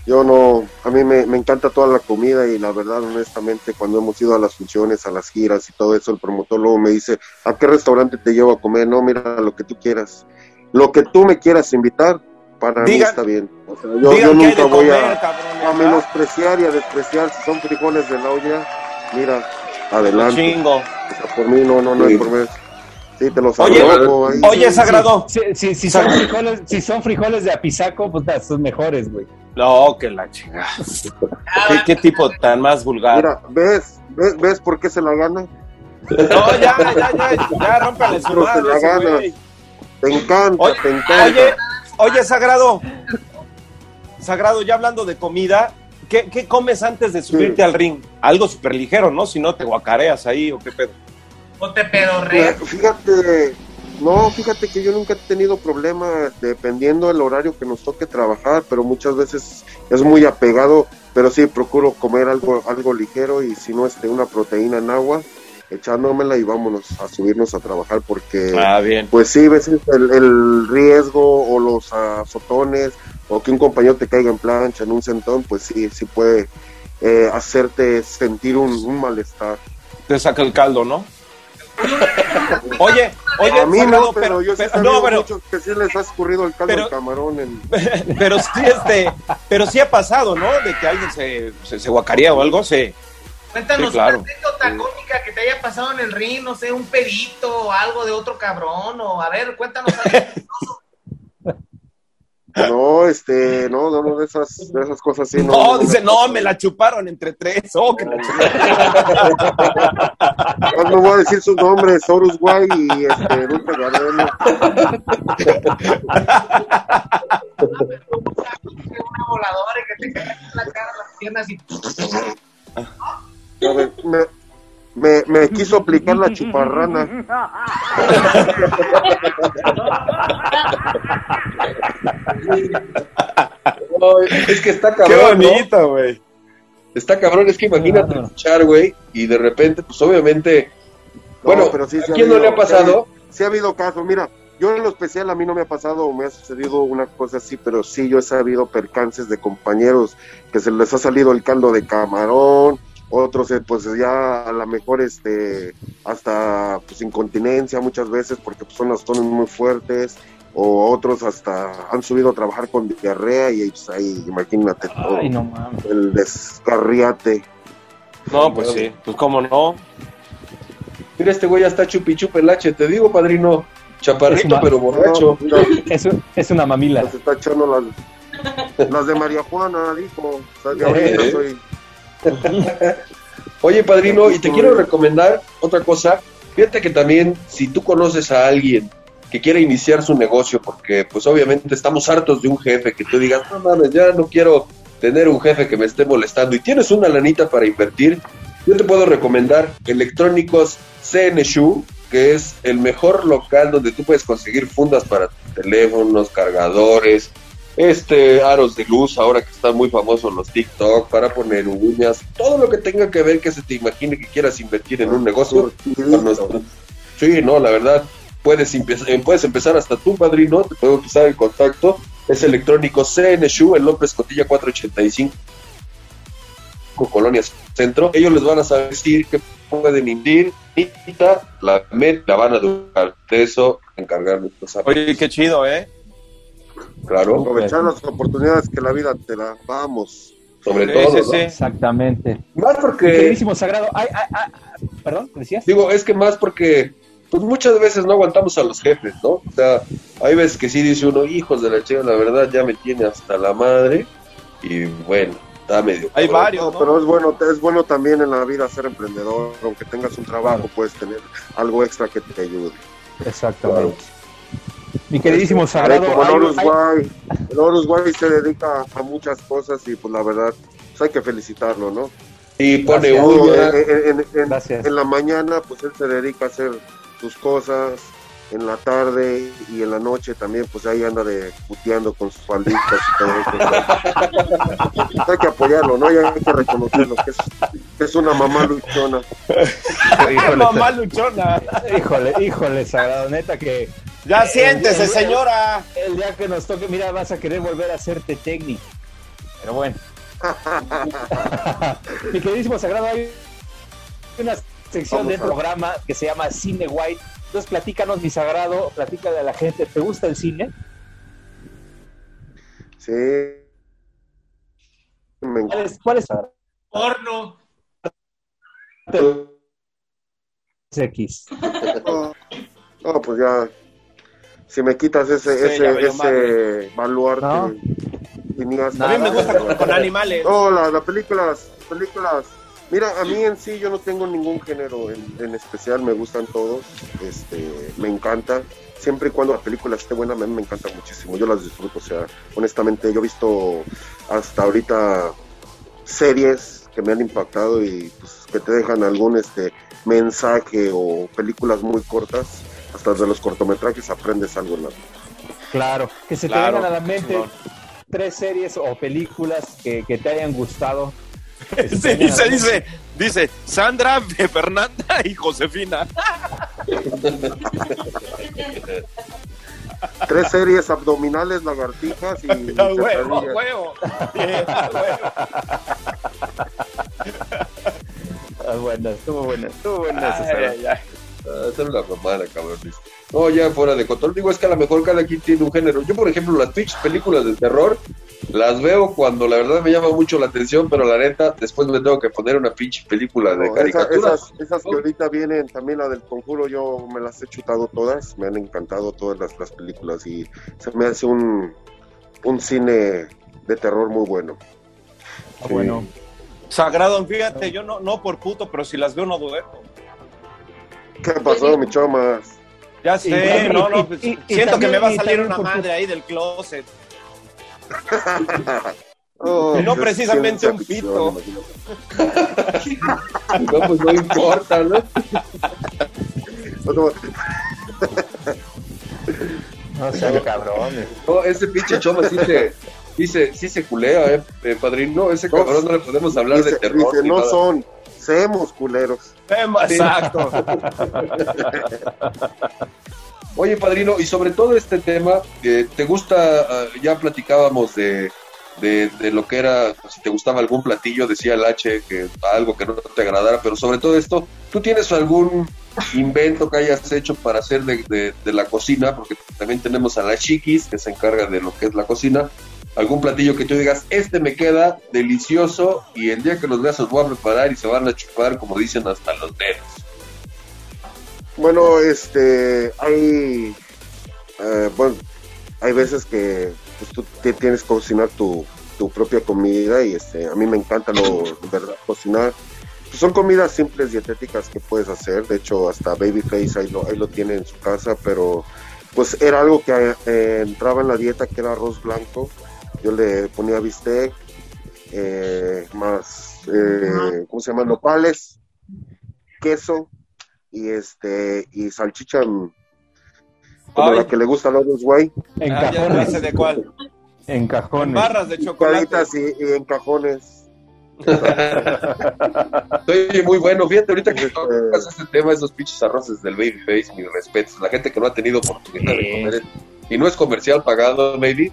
yo no, a mí me, me encanta toda la comida y la verdad, honestamente, cuando hemos ido a las funciones, a las giras y todo eso, el promotor luego me dice, ¿a qué restaurante te llevo a comer? No, mira, lo que tú quieras. Lo que tú me quieras invitar, para mí está bien. O sea, yo, Digan yo nunca voy comer, a, ¿ah? menospreciar y a despreciar. Si son frijoles de la olla, mira, adelante. Chingo. O sea, por mí no, no, no hay Sí. ver. Sí, te los Oye, ahí. Oye, Sagrado. Si, si, si son frijoles, si son frijoles de apisaco, pues son mejores, güey. No, que la chingada. ¿Qué, qué tipo tan más vulgar? Mira, ¿ves? ¿Ves, ¿Ves por qué se la gana? No, ya, ya, ya, ya, rómpale su se madre la ese gana. güey. Te encanta, Oye, te encanta. Oye, oye, Sagrado. Sagrado, ya hablando de comida, ¿qué, qué comes antes de subirte Sí. al ring? Algo súper ligero, ¿no? Si no te guacareas ahí o qué pedo. O te pedorreas. Fíjate, no, fíjate que yo nunca he tenido problemas dependiendo del horario que nos toque trabajar, pero muchas veces es muy apegado, pero sí procuro comer algo, algo ligero y si no, este, una proteína en agua, echándomela y vámonos a subirnos a trabajar porque... Ah, bien. Pues sí, ves el, el riesgo o los azotones o que un compañero te caiga en plancha, en un sentón, pues sí, sí puede eh, hacerte sentir un, un malestar. Te saca el caldo, ¿no? Oye, oye, A mí no, pero, yo sí pero- no, pero, muchos que sí les ha escurrido el caldo pero- al camarón. En... pero sí, este, pero sí ha pasado, ¿no? De que alguien se, se, se guacarea o algo, sí. Cuéntanos Sí, claro. una anécdota cómica que te haya pasado en el ring, no sé, un pedito o algo de otro cabrón, o a ver, cuéntanos algo. No, este, no, no, no, de esas, de esas cosas sí. No, no dice, no, me la chuparon entre tres. Oh, que la No, no voy a decir sus nombres, Horus Guay y este, Dulce Gardeno. una voladora y que te caiga en la cara las piernas y A ver, me, me, quiso aplicar la chuparrana. No, es que está Qué cabrón, ¿no? bonito, güey. Está cabrón, es que imagínate Ah. luchar, güey, y de repente, pues obviamente, Bueno, pero sí, sí ¿a quién no le ha pasado? Sí ha habido casos, mira, yo en lo especial a mí no me ha pasado o me ha sucedido una cosa así, pero sí yo he sabido percances de compañeros que se les ha salido el caldo de camarón, otros eh, pues ya a lo mejor este hasta pues incontinencia muchas veces porque pues, son las tonos muy fuertes o otros hasta han subido a trabajar con diarrea y pues, ahí imagínate todo Ay, no mames. el descarriate. No, pues sí, pues cómo no. Mira, este güey ya está chupi chupi el H, te digo, padrino. Chaparrito, pero borracho. No, Es, es una mamila. Las está echando las, las de María Juana, dijo. O sea, que ahorita Eh. soy- Oye, padrino, y te quiero recomendar otra cosa. Fíjate que también, si tú conoces a alguien que quiere iniciar su negocio, porque pues obviamente estamos hartos de un jefe que tú digas, no mames, ya no quiero tener un jefe que me esté molestando y tienes una lanita para invertir, yo te puedo recomendar Electrónicos CNSHU, que es el mejor local donde tú puedes conseguir fundas para teléfonos, cargadores, este aros de luz, ahora que están muy famosos los TikTok, para poner uñas, todo lo que tenga que ver que se te imagine que quieras invertir en un negocio. Sí, no, la verdad, puedes, empe- eh, puedes empezar hasta tú, padrino, te puedo pasar el contacto, es electrónico CNSHU en López Cotilla 485, Colonia Centro. Ellos les van a saber decir que pueden invertir, la van a educar. De eso encargar nuestros Oye, qué chido, ¿eh? Claro, Aprovechar las oportunidades que la vida te da. Vamos. sobre Sí, todo. sí, ¿no? sí. Exactamente. Más porque, queridísimo sagrado. Ay, ay, ay, perdón, ¿decías? digo, es que más porque, pues muchas veces no aguantamos a los jefes, ¿no? O sea, hay veces que sí dice uno, hijos de la chica, la verdad ya me tiene hasta la madre, y bueno, está medio. Hay cabrón. varios, No, ¿no? pero es bueno, es bueno también en la vida ser emprendedor. Aunque tengas un trabajo, puedes tener algo extra que te ayude. Exactamente. Mi queridísimo sagrado. Como el hay- Horus hay- Guay. El Horus Guay se dedica a muchas cosas y pues la verdad, pues hay que felicitarlo, ¿no? Y pone Gracias. uña, En, en- en la mañana, pues él se dedica a hacer sus cosas. En la tarde y en la noche también, pues ahí anda de puteando con sus falditas y todo eso. hay que apoyarlo, ¿no? Y hay que reconocerlo, que es, que es una mamá luchona. Híjole, Mamá luchona. híjole, híjole, sagrado. Neta que Ya siéntese, señora. el día que nos toque, mira, vas a querer volver a hacerte técnico. Pero bueno. Mi queridísimo sagrado, hay una sección Vamos del programa que se llama Cine White. Entonces, platícanos, mi sagrado, platícale a la gente. ¿Te gusta el cine? Sí. Me ¿Cuál es, cuál es Porno. X? No, no, pues ya. Si me quitas ese, Sí, ese, ese baluarte, No. A mí me gusta con, con animales. No, las las películas, películas. Mira, a mí en sí yo no tengo ningún género en, en especial, me gustan todos, este, me encanta. Siempre y cuando la película esté buena, a mí me encanta muchísimo, yo las disfruto, o sea, honestamente yo he visto hasta ahorita series que me han impactado y pues, que te dejan algún este mensaje o películas muy cortas, hasta de los cortometrajes aprendes algo nuevo. Claro, que se te vengan a la mente tres series o películas que, que te hayan gustado. Sí, dice, dice, dice, Sandra, Fernanda y Josefina. Tres series abdominales, lagartijas y A huevo, a sentadillas. huevo. Bien, a huevo. Ah, bueno, estuvo bueno, estuvo ay. Ah, esa es la mamada, cabrón. No, ya fuera de control. Digo, es que a lo mejor cada quien tiene un género. Yo, por ejemplo, las Twitch películas de terror las veo cuando la verdad me llama mucho la atención, pero la neta, después me tengo que poner una pinche película de No, esa- caricatura. esas, esas que ahorita vienen, también la del conjuro, yo me las he chutado todas, me han encantado todas las, las películas y se me hace un, un cine de terror muy bueno. Ah, bueno. Sagrado, fíjate, yo no, no por puto, pero si las veo no duermo. ¿Qué pasó, mi chomas? Ya sé, no, no, y- pues, y- y siento que me va a salir una por- madre ahí del closet. Oh, Y no es precisamente un pito. No, pues no importa, ¿no? No, sean cabrones. No, ese pinche choma sí se, sí se, sí se culea, eh, eh, padrino. Ese cabrón no le podemos hablar de terror. dice, no nada. son, Semos culeros. Exacto. Oye, padrino, y sobre todo este tema, eh, ¿te gusta? ah, ya platicábamos de, de, de lo que era, si te gustaba algún platillo, decía el H, que algo que no te agradara, pero sobre todo esto, ¿tú tienes algún invento que hayas hecho para hacer de, de- de la cocina? Porque también tenemos a la Chiquis, que se encarga de lo que es la cocina. Algún platillo que tú digas, este me queda delicioso y el día que los veas los voy a preparar y se van a chupar, como dicen, hasta los dedos. Bueno, este, hay, eh, bueno, hay veces que pues, tú te tienes que cocinar tu, tu propia comida y este, a mí me encanta lo, de verdad, cocinar. Pues, son comidas simples, dietéticas que puedes hacer. De hecho, hasta Babyface ahí lo, ahí lo tiene en su casa, pero pues era algo que eh, entraba en la dieta, que era arroz blanco. Yo le ponía bistec, eh, más, eh, ¿cómo se llama? Nopales, queso y este y salchicha como Ay. la que le gusta a los güey, En Ah, ya no sé cajones. de cuál. En En cajones. barras de chocolate. y, y en cajones. Oye, muy bueno. Fíjate, ahorita que Este- tocas este tema, esos pinches arroces del Babyface, mis respetos. La gente que no ha tenido oportunidad de comer. Y no es comercial pagado, baby,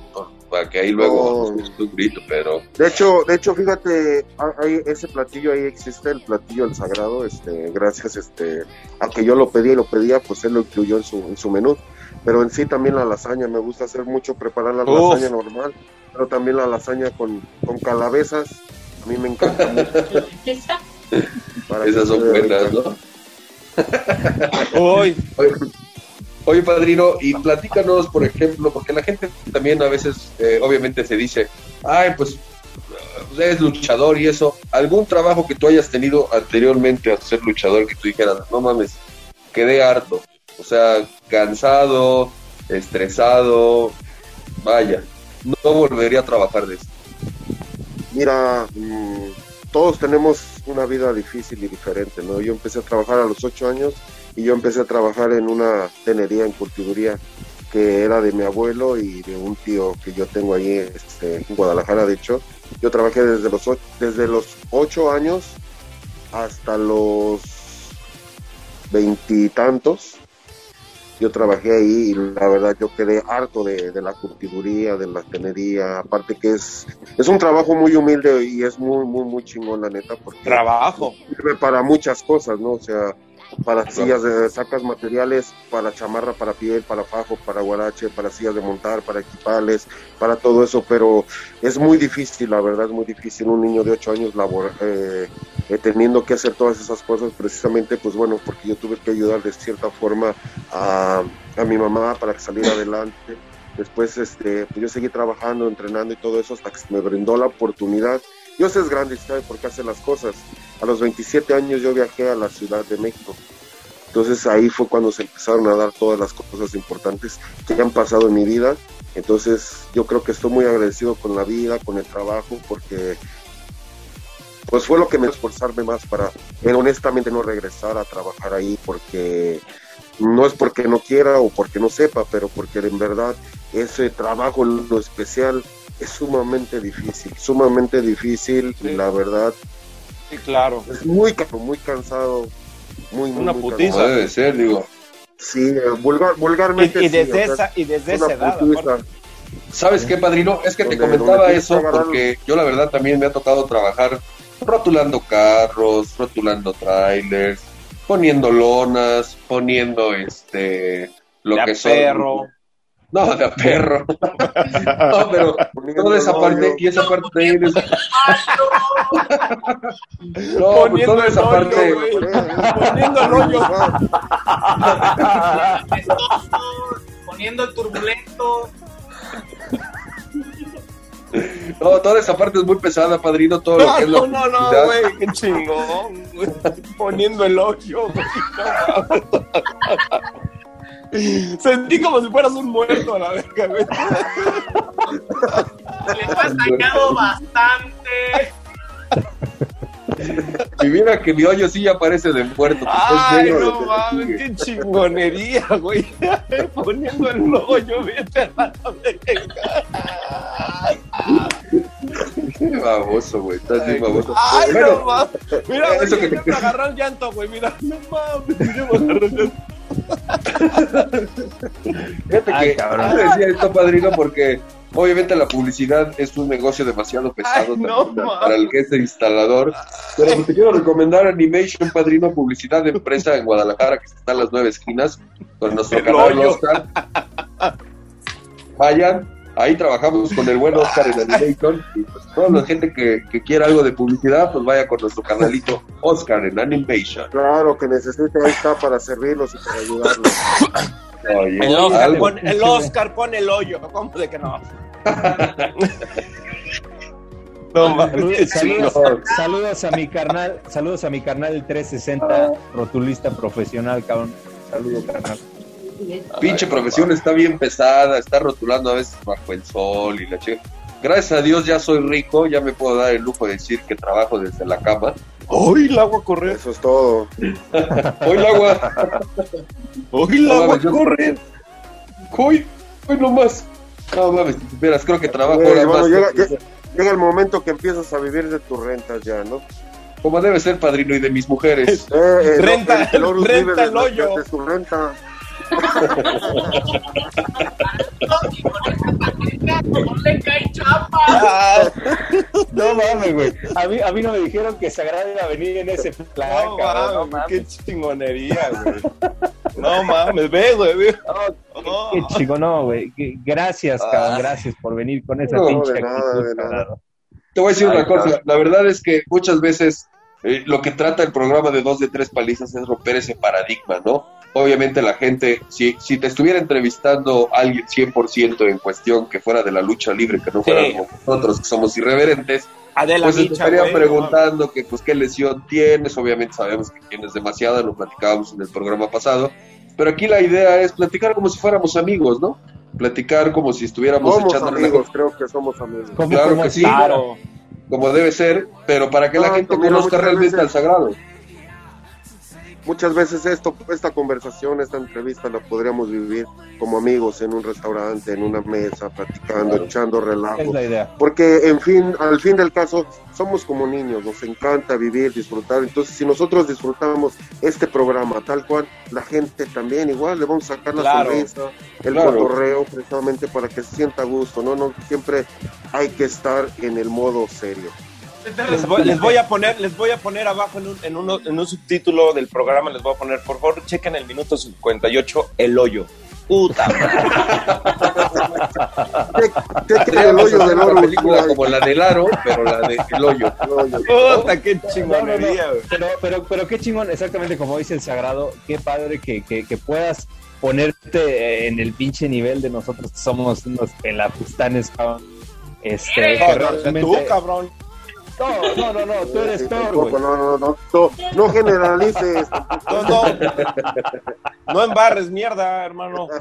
para que ahí luego No. un grito, pero De hecho, de hecho, fíjate, ha- hay ese platillo ahí existe, el platillo del sagrado, este, gracias este, a que yo lo pedí y lo pedía, pues él lo incluyó en su, en su menú. Pero en sí también la lasaña, me gusta hacer mucho preparar la Uf. lasaña normal, pero también la lasaña con, con calabezas, a mí me encanta mucho. Esas son buenas, ¿no? Uy, Oye, padrino, y platícanos, por ejemplo, porque la gente también a veces, eh, obviamente, se dice, ay, pues eh, es luchador y eso. ¿Algún trabajo que tú hayas tenido anteriormente a ser luchador que tú dijeras, no mames, quedé harto? O sea, cansado, estresado, vaya, no volvería a trabajar de esto. Mira, mm, todos tenemos una vida difícil y diferente, ¿no? Yo empecé a trabajar a los ocho años y yo empecé a trabajar en una tenería, en curtiduría, que era de mi abuelo y de un tío que yo tengo ahí este, en Guadalajara, de hecho. Yo trabajé desde los, ocho, desde los ocho años hasta los veintitantos. Yo trabajé ahí y la verdad yo quedé harto de, de la curtiduría, de la tenería, aparte que es, es un trabajo muy humilde y es muy, muy, muy chingón la neta, porque trabajo. sirve para muchas cosas, ¿no? O sea, para sillas de sacas materiales, para chamarra, para piel, para fajo, para guarache, para sillas de montar, para equipales, para todo eso, pero es muy difícil, la verdad es muy difícil un niño de 8 años labor, eh, eh, teniendo que hacer todas esas cosas precisamente, pues bueno, porque yo tuve que ayudar de cierta forma a, a mi mamá para que saliera adelante. Después este, pues yo seguí trabajando, entrenando y todo eso hasta que se me brindó la oportunidad. Dios es grande y sabe por qué hace las cosas. A los 27 años yo viajé a la Ciudad de México. Entonces ahí fue cuando se empezaron a dar todas las cosas importantes que han pasado en mi vida. Entonces yo creo que estoy muy agradecido con la vida, con el trabajo, porque pues fue lo que me esforzarme más para honestamente no regresar a trabajar ahí, porque no es porque no quiera o porque no sepa, pero porque en verdad ese trabajo, lo especial, es sumamente difícil, sumamente difícil y la verdad Sí, claro. es muy muy cansado, muy, muy, Una muy putiza. Debe de ser, digo. Sí, eh, vulgar, Y, vulgarmente y sí, desde o sea, esa, y desde esa edad. ¿Sabes qué, padrino? Es que te comentaba eso porque yo la verdad también me ha tocado trabajar rotulando carros, rotulando trailers, poniendo lonas, poniendo este lo De a que son perro. No, de perro. no, pero toda esa parte y esa parte también es No, pues toda esa parte güey. Poniendo el hoyo. Poniendo el turbulento. No, toda esa parte es muy pesada, padrino, todo lo que es No, no, no, güey, qué chingón. Poniendo el hoyo, güey. Sentí como si fueras un muerto a la verga, güey. Les ha sacado bastante. Y mira que mi hoyo sí ya parece de muerto. pues, Ay, no mames, qué chingonería, güey. Poniendo el hoyo, vete a la verga. Qué baboso, güey. Estás bien baboso. Ay, Bueno, no mames. Mira, güey, eso que me agarró el llanto, güey. Mira, no mames. Me agarró el llanto. Fíjate Ay, que cabrón. yo decía esto, padrino, porque obviamente la publicidad es un negocio demasiado pesado Ay, no, para el que es el instalador. Pero pues, te quiero recomendar Animation, padrino, publicidad de empresa en Guadalajara, que está en las nueve esquinas, con nuestro El canal. Vayan, ahí trabajamos con el buen Oscar en Animation. Y pues toda la gente que, que quiera algo de publicidad, pues vaya con nuestro canalito Oscar en Animation. Claro que necesite, ahí está para servirlos y para ayudarlos. Oye, El Oscar, pon, el Oscar pone el hoyo. ¿Cómo de que no? No Saludos, saludos, saludos a mi carnal, saludos a mi carnal el 360, rotulista profesional, cabrón. Saludos, carnal. Pinche profesión está bien pesada, está rotulando a veces bajo el sol y la chica. Gracias a Dios ya soy rico, ya me puedo dar el lujo de decir que trabajo desde la cama. Hoy el agua corre. Eso es todo. Hoy el agua, Hoy el agua corre. hoy, hoy nomás. No mames, si supieras, creo que trabajo ahora bueno, más. llega, que- lle- llega el momento que empiezas a vivir de tus rentas ya, ¿no? Como debe ser padrino y de mis mujeres. Eh, eh, no, Renta- el Horus renta el hoyo. de su renta. No mames, güey. A mí, a mí no me dijeron que Sagrada iba a venir en ese plan, no cabrón. No mames, qué chingonería, güey. No mames, ve, güey, ve. No, qué chico, no, güey. Gracias, cabrón, Ah. gracias por venir con esa No, pinche de nada, actitud, de nada. Sagrado. Te voy a decir Ay, una cosa, la verdad es que muchas veces eh, lo que trata el programa de dos de tres palizas es romper ese paradigma, ¿no? Obviamente la gente, si, si te estuviera entrevistando alguien 100% en cuestión que fuera de la lucha libre, que no fuera Sí. como nosotros que somos irreverentes, Adela pues te Micha, estarían güey, no preguntando que pues qué lesión tienes, obviamente sabemos que tienes demasiada, lo platicábamos en el programa pasado, pero aquí la idea es platicar como si fuéramos amigos, ¿no? Platicar como si estuviéramos Somos echando amigos, creo que somos amigos. ¿Cómo, Claro que sí. Claro. como debe ser, pero para que la No, gente conozca realmente veces- al sagrado. Muchas veces esto, esta conversación, esta entrevista la podríamos vivir como amigos en un restaurante, en una mesa, platicando, Claro. echando Es relajo. la idea. Porque, en fin, al fin del caso, somos como niños, nos encanta vivir, disfrutar. Entonces, si nosotros disfrutamos este programa tal cual, la gente también igual le vamos a sacar la Claro. sonrisa, el Claro. cotorreo, precisamente para que se sienta a gusto, ¿no? no Siempre hay que estar en el modo serio. Les voy, les voy a poner, les voy a poner abajo en un, en, uno- en un subtítulo del programa, les voy a poner, por favor, chequen el minuto 58, el hoyo. Puta madre. ¿Qué, qué cree el hoyo del una oro? película como la del aro, pero la de El Hoyo. Puta, qué chingonería, güey. Pero, pero, pero qué chingón, exactamente como dice el Sagrado, qué padre que, que, que puedas ponerte en el pinche nivel de nosotros que somos unos pelafustanes, cabrón. Este, que No, no, realmente- tú, cabrón. No, no, no, no, tú eres Thor, güey. no, no, no, no, no generalices. No, no. No embarres mierda, hermano.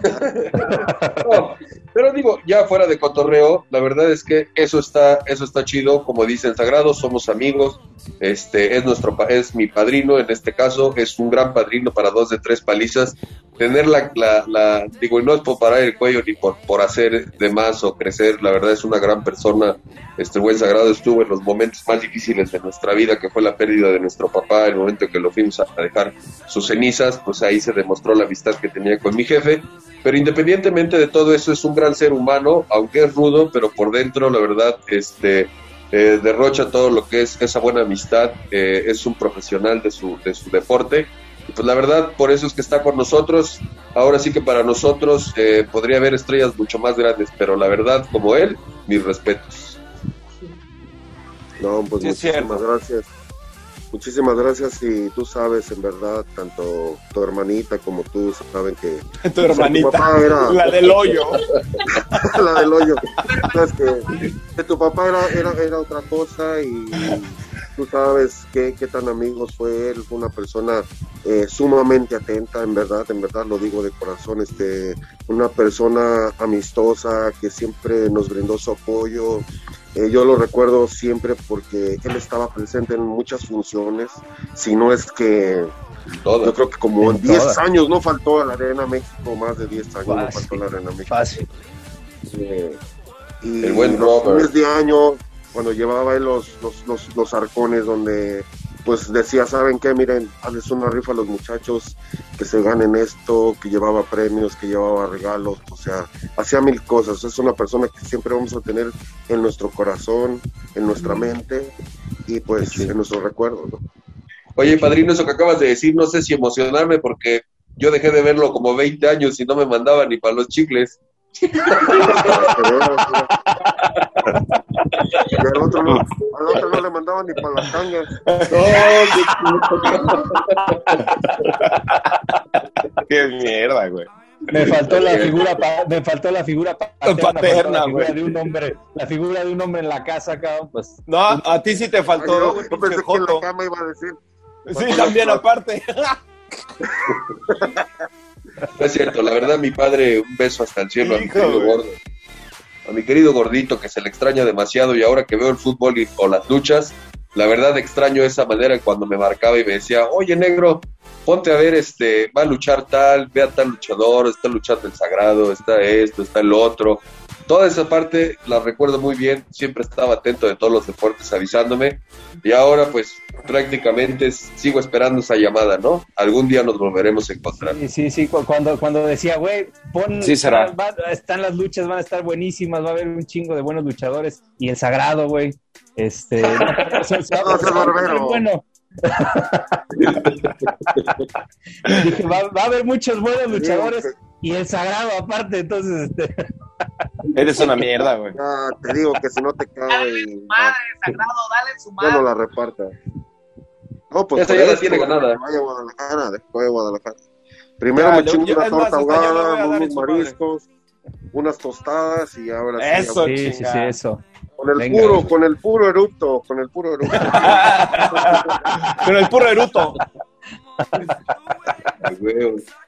No, pero digo, ya fuera de cotorreo, la verdad es que eso está, eso está chido, como dice el sagrado, somos amigos, este, es nuestro, pa- es mi padrino, en este caso, es un gran padrino para dos de tres palizas, tener la, digo, y no es por parar el cuello ni por, por hacer de más o crecer, la verdad es una gran persona, este buen sagrado estuvo en los momentos más difíciles de nuestra vida, que fue la pérdida de nuestro papá, el momento en que lo fuimos a dejar sus cenizas, pues ahí se demostró la amistad que tenía con mi jefe, pero independientemente de todo eso es un gran ser humano, aunque es rudo, pero por dentro la verdad este eh, derrocha todo lo que es esa buena amistad, eh, es un profesional de su, de su deporte. Y pues la verdad, por eso es que está con nosotros. Ahora sí que para nosotros eh, podría haber estrellas mucho más grandes, pero la verdad, como él, mis respetos. No, pues Sí, muchísimas cierto. gracias. Muchísimas gracias y tú sabes, en verdad, tanto tu hermanita como tú saben que Tu hermanita. papá era- La del hoyo. la del hoyo, sabes que, que tu papá era, era, era otra cosa y tú sabes qué, qué tan amigos fue él, fue una persona eh, sumamente atenta, en verdad, en verdad lo digo de corazón, este, una persona amistosa que siempre nos brindó su apoyo. Eh, yo lo recuerdo siempre porque él estaba presente en muchas funciones, si no es que Todo. yo creo que como En 10 todas. años no faltó a la Arena México, más de 10 años no Fácil. faltó a la Arena México. Fácil. Eh, y El buen los Robert. fines de año cuando llevaba él los, los, los, los arcones donde pues decía, ¿saben qué? Miren, hazles una rifa a los muchachos que se ganen esto, que llevaba premios, que llevaba regalos, o sea, hacía mil cosas. Es una persona que siempre vamos a tener en nuestro corazón, en nuestra mente y pues en nuestro recuerdo, ¿no? Oye, padrino, eso que acabas de decir, no sé si emocionarme porque yo dejé de verlo como 20 años y no me mandaba ni para los chicles. Y al otro, no, al otro no le mandaban ni para las tangas. Qué mierda, güey. Me faltó la figura, pa- me faltó la figura paterna, Paterna, la figura de un hombre, la figura de un hombre en la casa, cabrón, pues No, a ti sí te Ay, faltó, yo, yo pensé que en la cama iba a decir. Sí, también aparte. No es cierto, la verdad, mi padre, un beso hasta el cielo a mi Hijo, gordo. A mi querido gordito que se le extraña demasiado y ahora que veo el fútbol y, o las luchas, la verdad extraño esa manera cuando me marcaba y me decía, oye negro, ponte a ver, este, va a luchar tal, ve a tal luchador, está luchando el sagrado, está esto, está el otro. Toda esa parte la recuerdo muy bien, siempre estaba atento de todos los deportes avisándome y ahora pues prácticamente sigo esperando esa llamada, ¿no? Algún día nos volveremos a encontrar. sí, sí, sí, cu- cuando, cuando decía, güey, pon, Sí será. va- están las luchas, van a estar buenísimas, va a haber un chingo de buenos luchadores y el sagrado, güey, este, bueno. Dije, va, va a haber muchos buenos luchadores y el sagrado aparte, entonces, este, Eres una mierda, güey. Ya te digo que si no te cabe, Dale su madre, sagrado, dale su ya no madre. la reparta. No, pues Esa ya la eso, tiene ganada. Vaya a Guadalajara, después de Guadalajara. Primero Ya, me yo- chingo yo- una torta yo ahogada, unos madre. mariscos, unas tostadas y ahora sí. Eso, sí, sí, eso. Con el Venga. puro, con el puro eructo, con el puro eructo. Con el puro eruto.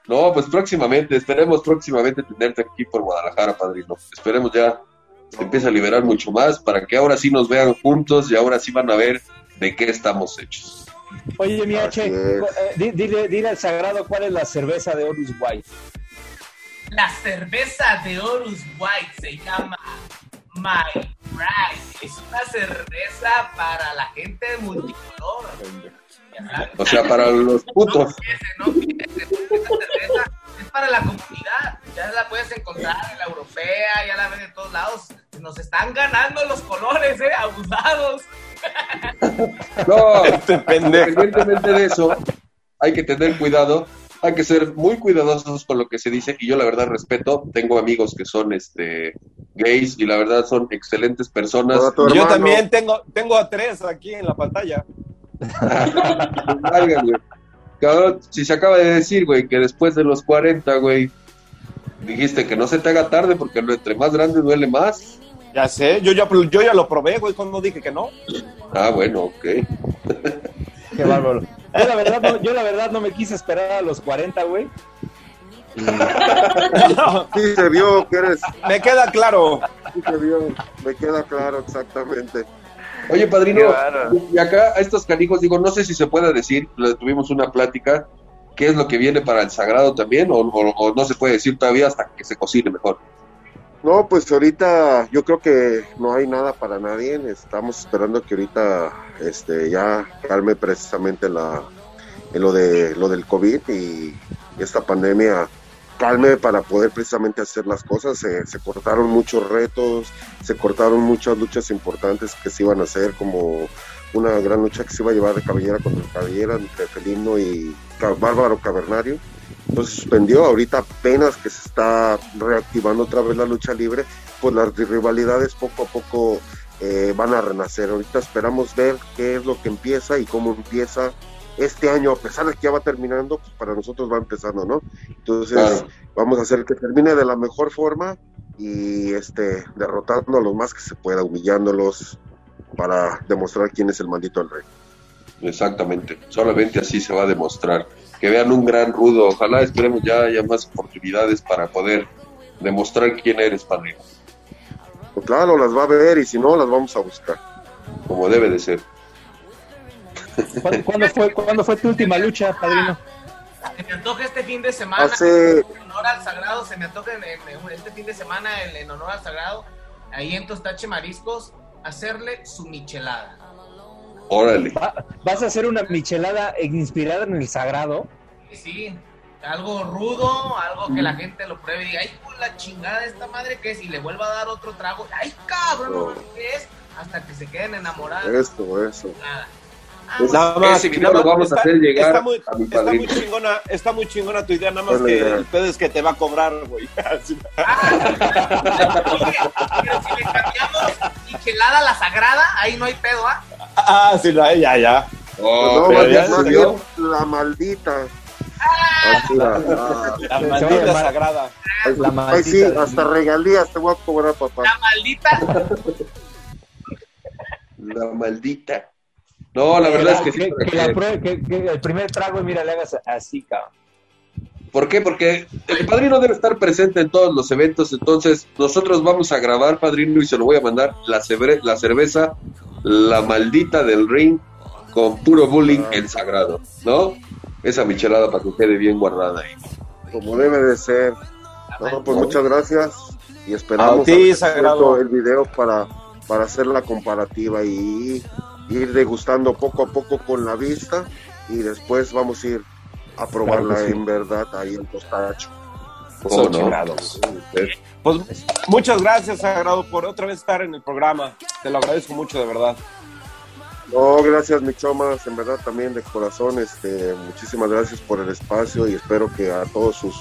No, pues próximamente, esperemos próximamente tenerte aquí por Guadalajara, padrino. Esperemos ya se empiece a liberar mucho más para que ahora sí nos vean juntos y ahora sí van a ver de qué estamos hechos. Oye, mi H, eh, di- dile, dile al sagrado cuál es la cerveza de Horus White. La cerveza de Horus White se llama My Pride. Es una cerveza para la gente multicolor. O sea, para los putos. no es para la comunidad. Ya la puedes encontrar en la europea, ya la ven en todos lados. Nos están ganando los colores, eh, abusados. No, Este independientemente de eso, hay que tener cuidado, hay que ser muy cuidadosos con lo que se dice y yo la verdad respeto, tengo amigos que son este gays y la verdad son excelentes personas. Yo hermano. también tengo, tengo a tres aquí en la pantalla. Valga, güey. Cabrón, si se acaba de decir, güey, que después de los 40, güey, dijiste que no se te haga tarde porque entre más grande duele más. Ya sé, yo ya, yo ya lo probé, güey, cuando dije que no. Ah, bueno, ok. Qué bárbaro. Yo la verdad no, yo la verdad no me quise esperar a los 40, güey. No, Sí se vio que eres, me queda claro. sí se vio, me queda claro exactamente. Oye, padrino, y acá a estos canijos, digo, no sé si se puede decir, le tuvimos una plática, ¿qué es lo que viene para el sagrado también? O, o- o no se puede decir todavía hasta que se cocine mejor. No, pues ahorita yo creo que no hay nada para nadie. Estamos esperando que ahorita este ya calme precisamente la en lo de lo del COVID y esta pandemia calme para poder precisamente hacer las cosas. Se, se cortaron muchos retos, se cortaron muchas luchas importantes que se iban a hacer, como una gran lucha que se iba a llevar de cabellera contra cabellera entre Felino y Bárbaro Cavernario. Entonces suspendió, ahorita apenas que se está reactivando otra vez la lucha libre, pues las rivalidades poco a poco eh, van a renacer. Ahorita esperamos ver qué es lo que empieza y cómo empieza este año, a pesar de que ya va terminando, pues para nosotros va empezando, ¿no? Entonces Claro. vamos a hacer que termine de la mejor forma y este derrotando a los más que se pueda, humillándolos para demostrar quién es el maldito el rey. Exactamente, solamente así se va a demostrar. Que vean un gran rudo, ojalá esperemos ya haya más oportunidades para poder demostrar quién eres, padrino, Pues claro, las va a ver y si no, las vamos a buscar. como debe de ser. ¿Cuándo, cuándo fue, ¿Cuándo fue tu última lucha, padrino? Se me antoja este fin de semana. Hace En honor al sagrado, se me antoja en, en- en este fin de semana en, en honor al sagrado. Ahí en Tostache Mariscos. hacerle su michelada. Órale. Va- ¿Vas a hacer una michelada inspirada en el sagrado? Sí, algo rudo, algo que la gente lo pruebe y diga, ay, por la chingada de esta madre que es, y le vuelva a dar otro trago, ay, cabrón, no, ¿qué es? Hasta que se queden enamorados. Esto, eso. Nada. Ah, Pues, Nada más, ese video nada lo más, vamos a está- hacer llegar está muy, a mi está muy padrino. chingona, está muy chingona tu idea, nada más que idea. el pedo es que te va a cobrar, güey. Oye, pero si le cambiamos michelada a la sagrada, ahí no hay pedo, ¿ah? Ah, sí, la- ya, ya. Oh, no, ya más bien la maldita. Ah, La Se va a maldita sagrada. ay, La ay, maldita sí, de- hasta regalías te voy a cobrar, papá. La maldita. La maldita. No, la verdad es que sí. que, que la prue- que- que el primer trago, mira, le hagas así, cabrón. ¿Por qué? Porque el padrino debe estar presente en todos los eventos, entonces nosotros vamos a grabar, padrino, y se lo voy a mandar la, cebre- la cerveza, la maldita del ring, con puro bullying en sagrado, ¿no? Esa michelada para que quede bien guardada ahí. Como debe de ser. No, pues muchas gracias y esperamos A ti, el video para, para hacer la comparativa y ir degustando poco a poco con la vista y después vamos a ir a probarla Claro que sí. en verdad ahí en Costacho. Pues muchas gracias, Sagrado, por otra vez estar en el programa. Te lo agradezco mucho, de verdad. No, gracias mi chomas, en verdad también de corazón, este, muchísimas gracias por el espacio y espero que a todos sus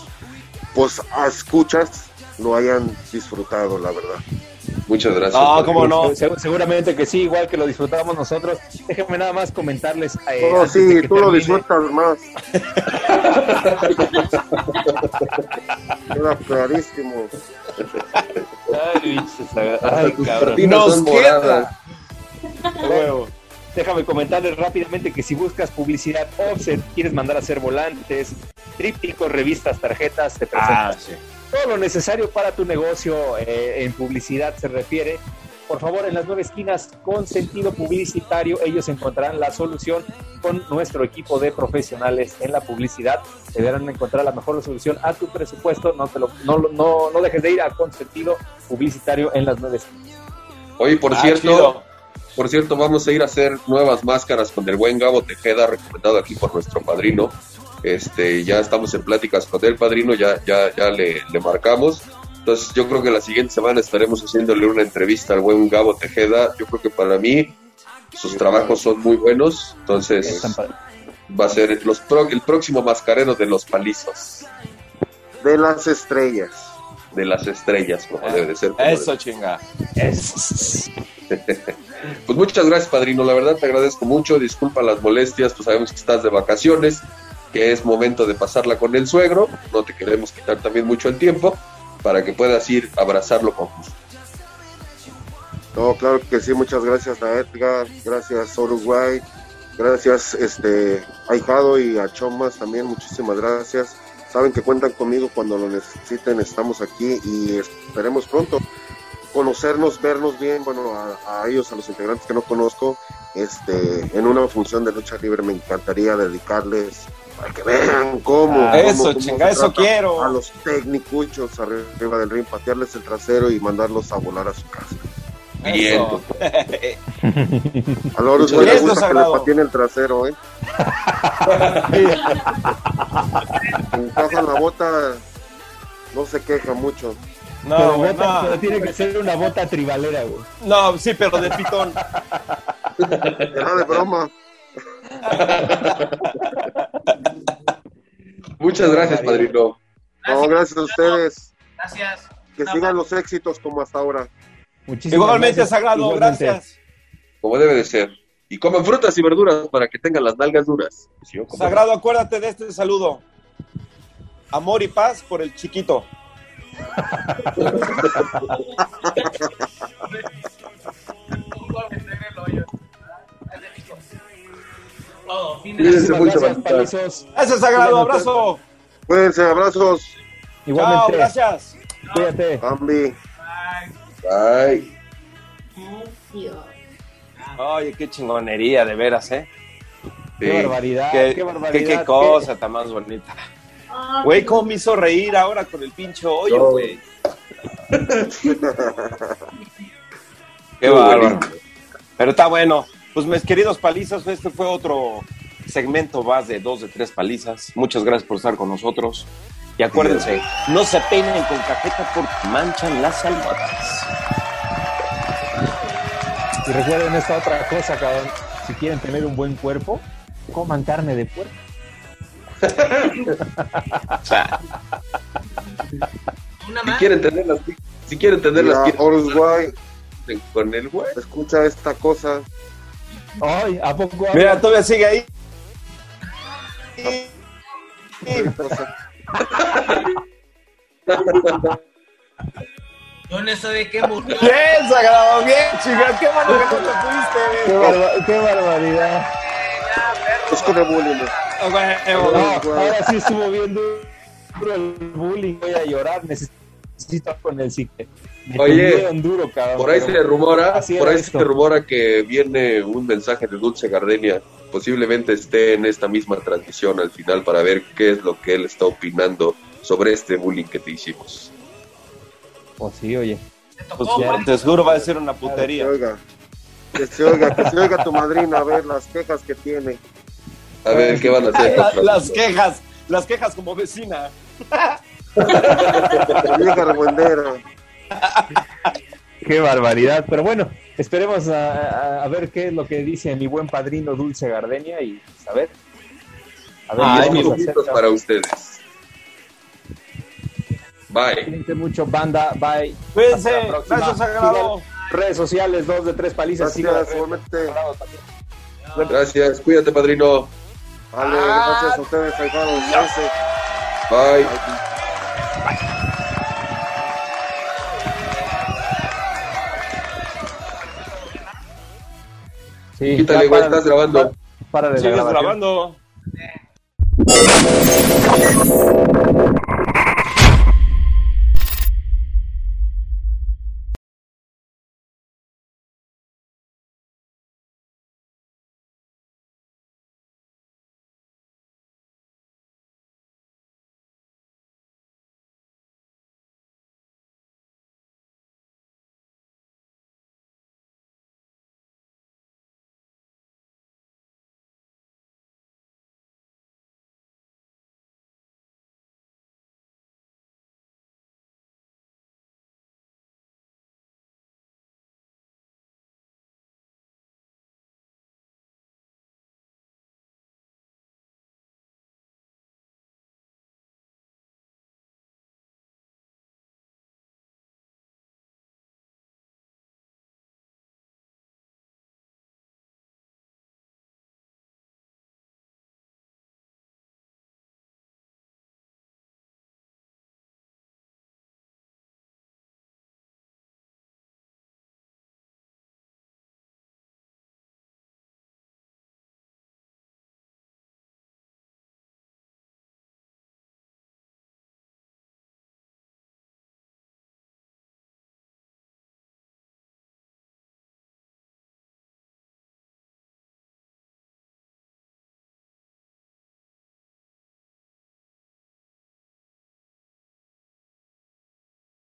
pues escuchas lo hayan disfrutado, la verdad. Muchas gracias. No, cómo no. Se- Seguramente que sí, igual que lo disfrutamos nosotros. Déjenme nada más comentarles. eh, No, sí, tú lo termine. disfrutas más. Queda clarísimo. Ay, ay, cabrón. Nos queda. huevo. Déjame comentarles rápidamente que si buscas publicidad offset, quieres mandar a hacer volantes, trípticos, revistas, tarjetas, te presento Ah, sí. Todo lo necesario para tu negocio eh, en publicidad se refiere. Por favor, en las nueve esquinas con sentido publicitario, ellos encontrarán la solución con nuestro equipo de profesionales en la publicidad. Deberán encontrar la mejor solución a tu presupuesto. No, te lo, no, lo- no, no dejes de ir a consentido publicitario en las nueve esquinas. Oye, por Ah, cierto, chido. por cierto, vamos a ir a hacer nuevas máscaras con el buen Gabo Tejeda, recomendado aquí por nuestro padrino. Este, ya estamos en pláticas con el padrino, ya, ya, ya le, le marcamos. Entonces, yo creo que la siguiente semana estaremos haciéndole una entrevista al buen Gabo Tejeda. Yo creo que para mí sus trabajos son muy buenos. Entonces, va a ser los pro- el próximo mascarero de los palizos, De las estrellas. de las estrellas, como debe de ser. Eso, chinga. Pues muchas gracias, padrino. La verdad te agradezco mucho. Disculpa las molestias, pues sabemos que estás de vacaciones, que es momento de pasarla con el suegro. No te queremos quitar también mucho el tiempo para que puedas ir a abrazarlo con gusto. Claro que sí, muchas gracias a Edgar, gracias Uruguay, gracias este Ahijado y a Chomas también, muchísimas gracias. Saben que cuentan conmigo cuando lo necesiten, estamos aquí y esperemos pronto conocernos, vernos bien, bueno, a, a ellos, a los integrantes que no conozco, este, en una función de lucha libre me encantaría dedicarles para que vean cómo. Ah, eso, cómo chinga, eso quiero. A los técnicos arriba del ring, patearles el trasero y mandarlos a volar a su casa. Bien. A Lorus Muchas no le gusta que le patien el trasero, ¿eh? Encaja la bota, no se queja mucho. No, pero, güey, bota- no. pero tiene que ser una bota tribalera, güey. No, sí, pero de pitón. Era de broma. Muchas gracias, padrino. No, gracias a ustedes. Gracias. Que Nada sigan más. los éxitos como hasta ahora. Muchísimas Igualmente, gracias. Sagrado, Igualmente. gracias. Como debe de ser. Y coman frutas y verduras para que tengan las nalgas duras. Sagrado, acuérdate de este saludo. Amor y paz por el chiquito. Cuídense mucho, gracias, sagrado, abrazo. Cuídense, abrazos. Chao, Igualmente. gracias. Cuídate. Bambi. Bye. Oye, qué chingonería, de veras, ¿eh? Qué Sí. barbaridad, Qué, qué, barbaridad. qué, qué cosa tan más bonita. Güey, cómo me hizo reír ahora con el pincho hoyo, güey. Qué bárbaro. Pero está bueno. Pues mis queridos palizas, este fue otro segmento más de dos de tres palizas. Muchas gracias por estar con nosotros. Y acuérdense, no se peinen con cajeta porque manchan las almohadas. Y recuerden esta otra cosa, cabrón. Si quieren tener un buen cuerpo, coman carne de puerco. O sea, Una Si quieren tener las si quieren tener las Horus Guay, con el güey. escucha esta cosa. Ay, ¿a poco? mira, todavía sigue ahí. Yo no sé de qué murió. Bien, Sagrado, bien, chicas. Qué bueno que no te Qué, fuiste. barba- qué barbaridad. Es con el bullying. Ah, ahora sí estuvo bien duro el bullying. Voy a llorar. Necesito con el psique. Oye, tundieron duro, cabrón. Por ahí pero- se rumora, por ahí esto. se rumora que viene un mensaje de Dulce Gardenia. Posiblemente esté en esta misma transmisión al final para ver qué es lo que él está opinando sobre este bullying que te hicimos. Pues sí, oye. Te Pues ya, te seguro va a ser una Que se putería. oiga. Que se oiga, que se oiga tu madrina a ver las quejas que tiene. A ver qué van a hacer. La- Las quejas, las quejas como vecina. La vieja. Qué barbaridad. Pero bueno, esperemos a, a- a ver qué es lo que dice mi buen padrino Dulce Gardenia y pues, a ver. A ver, para ustedes. Bye. Cuídense mucho, banda. Bye. Cuídense. Hasta la próxima. Gracias, Sagrado. Sigan Redes sociales, dos de tres palizas. Gracias. Gracias. Cuídate, padrino. Vale, gracias a ustedes, ahijados. Gracias. Bye. Sí, Quítale, güey, para- estás grabando. Para de la Sigues grabando.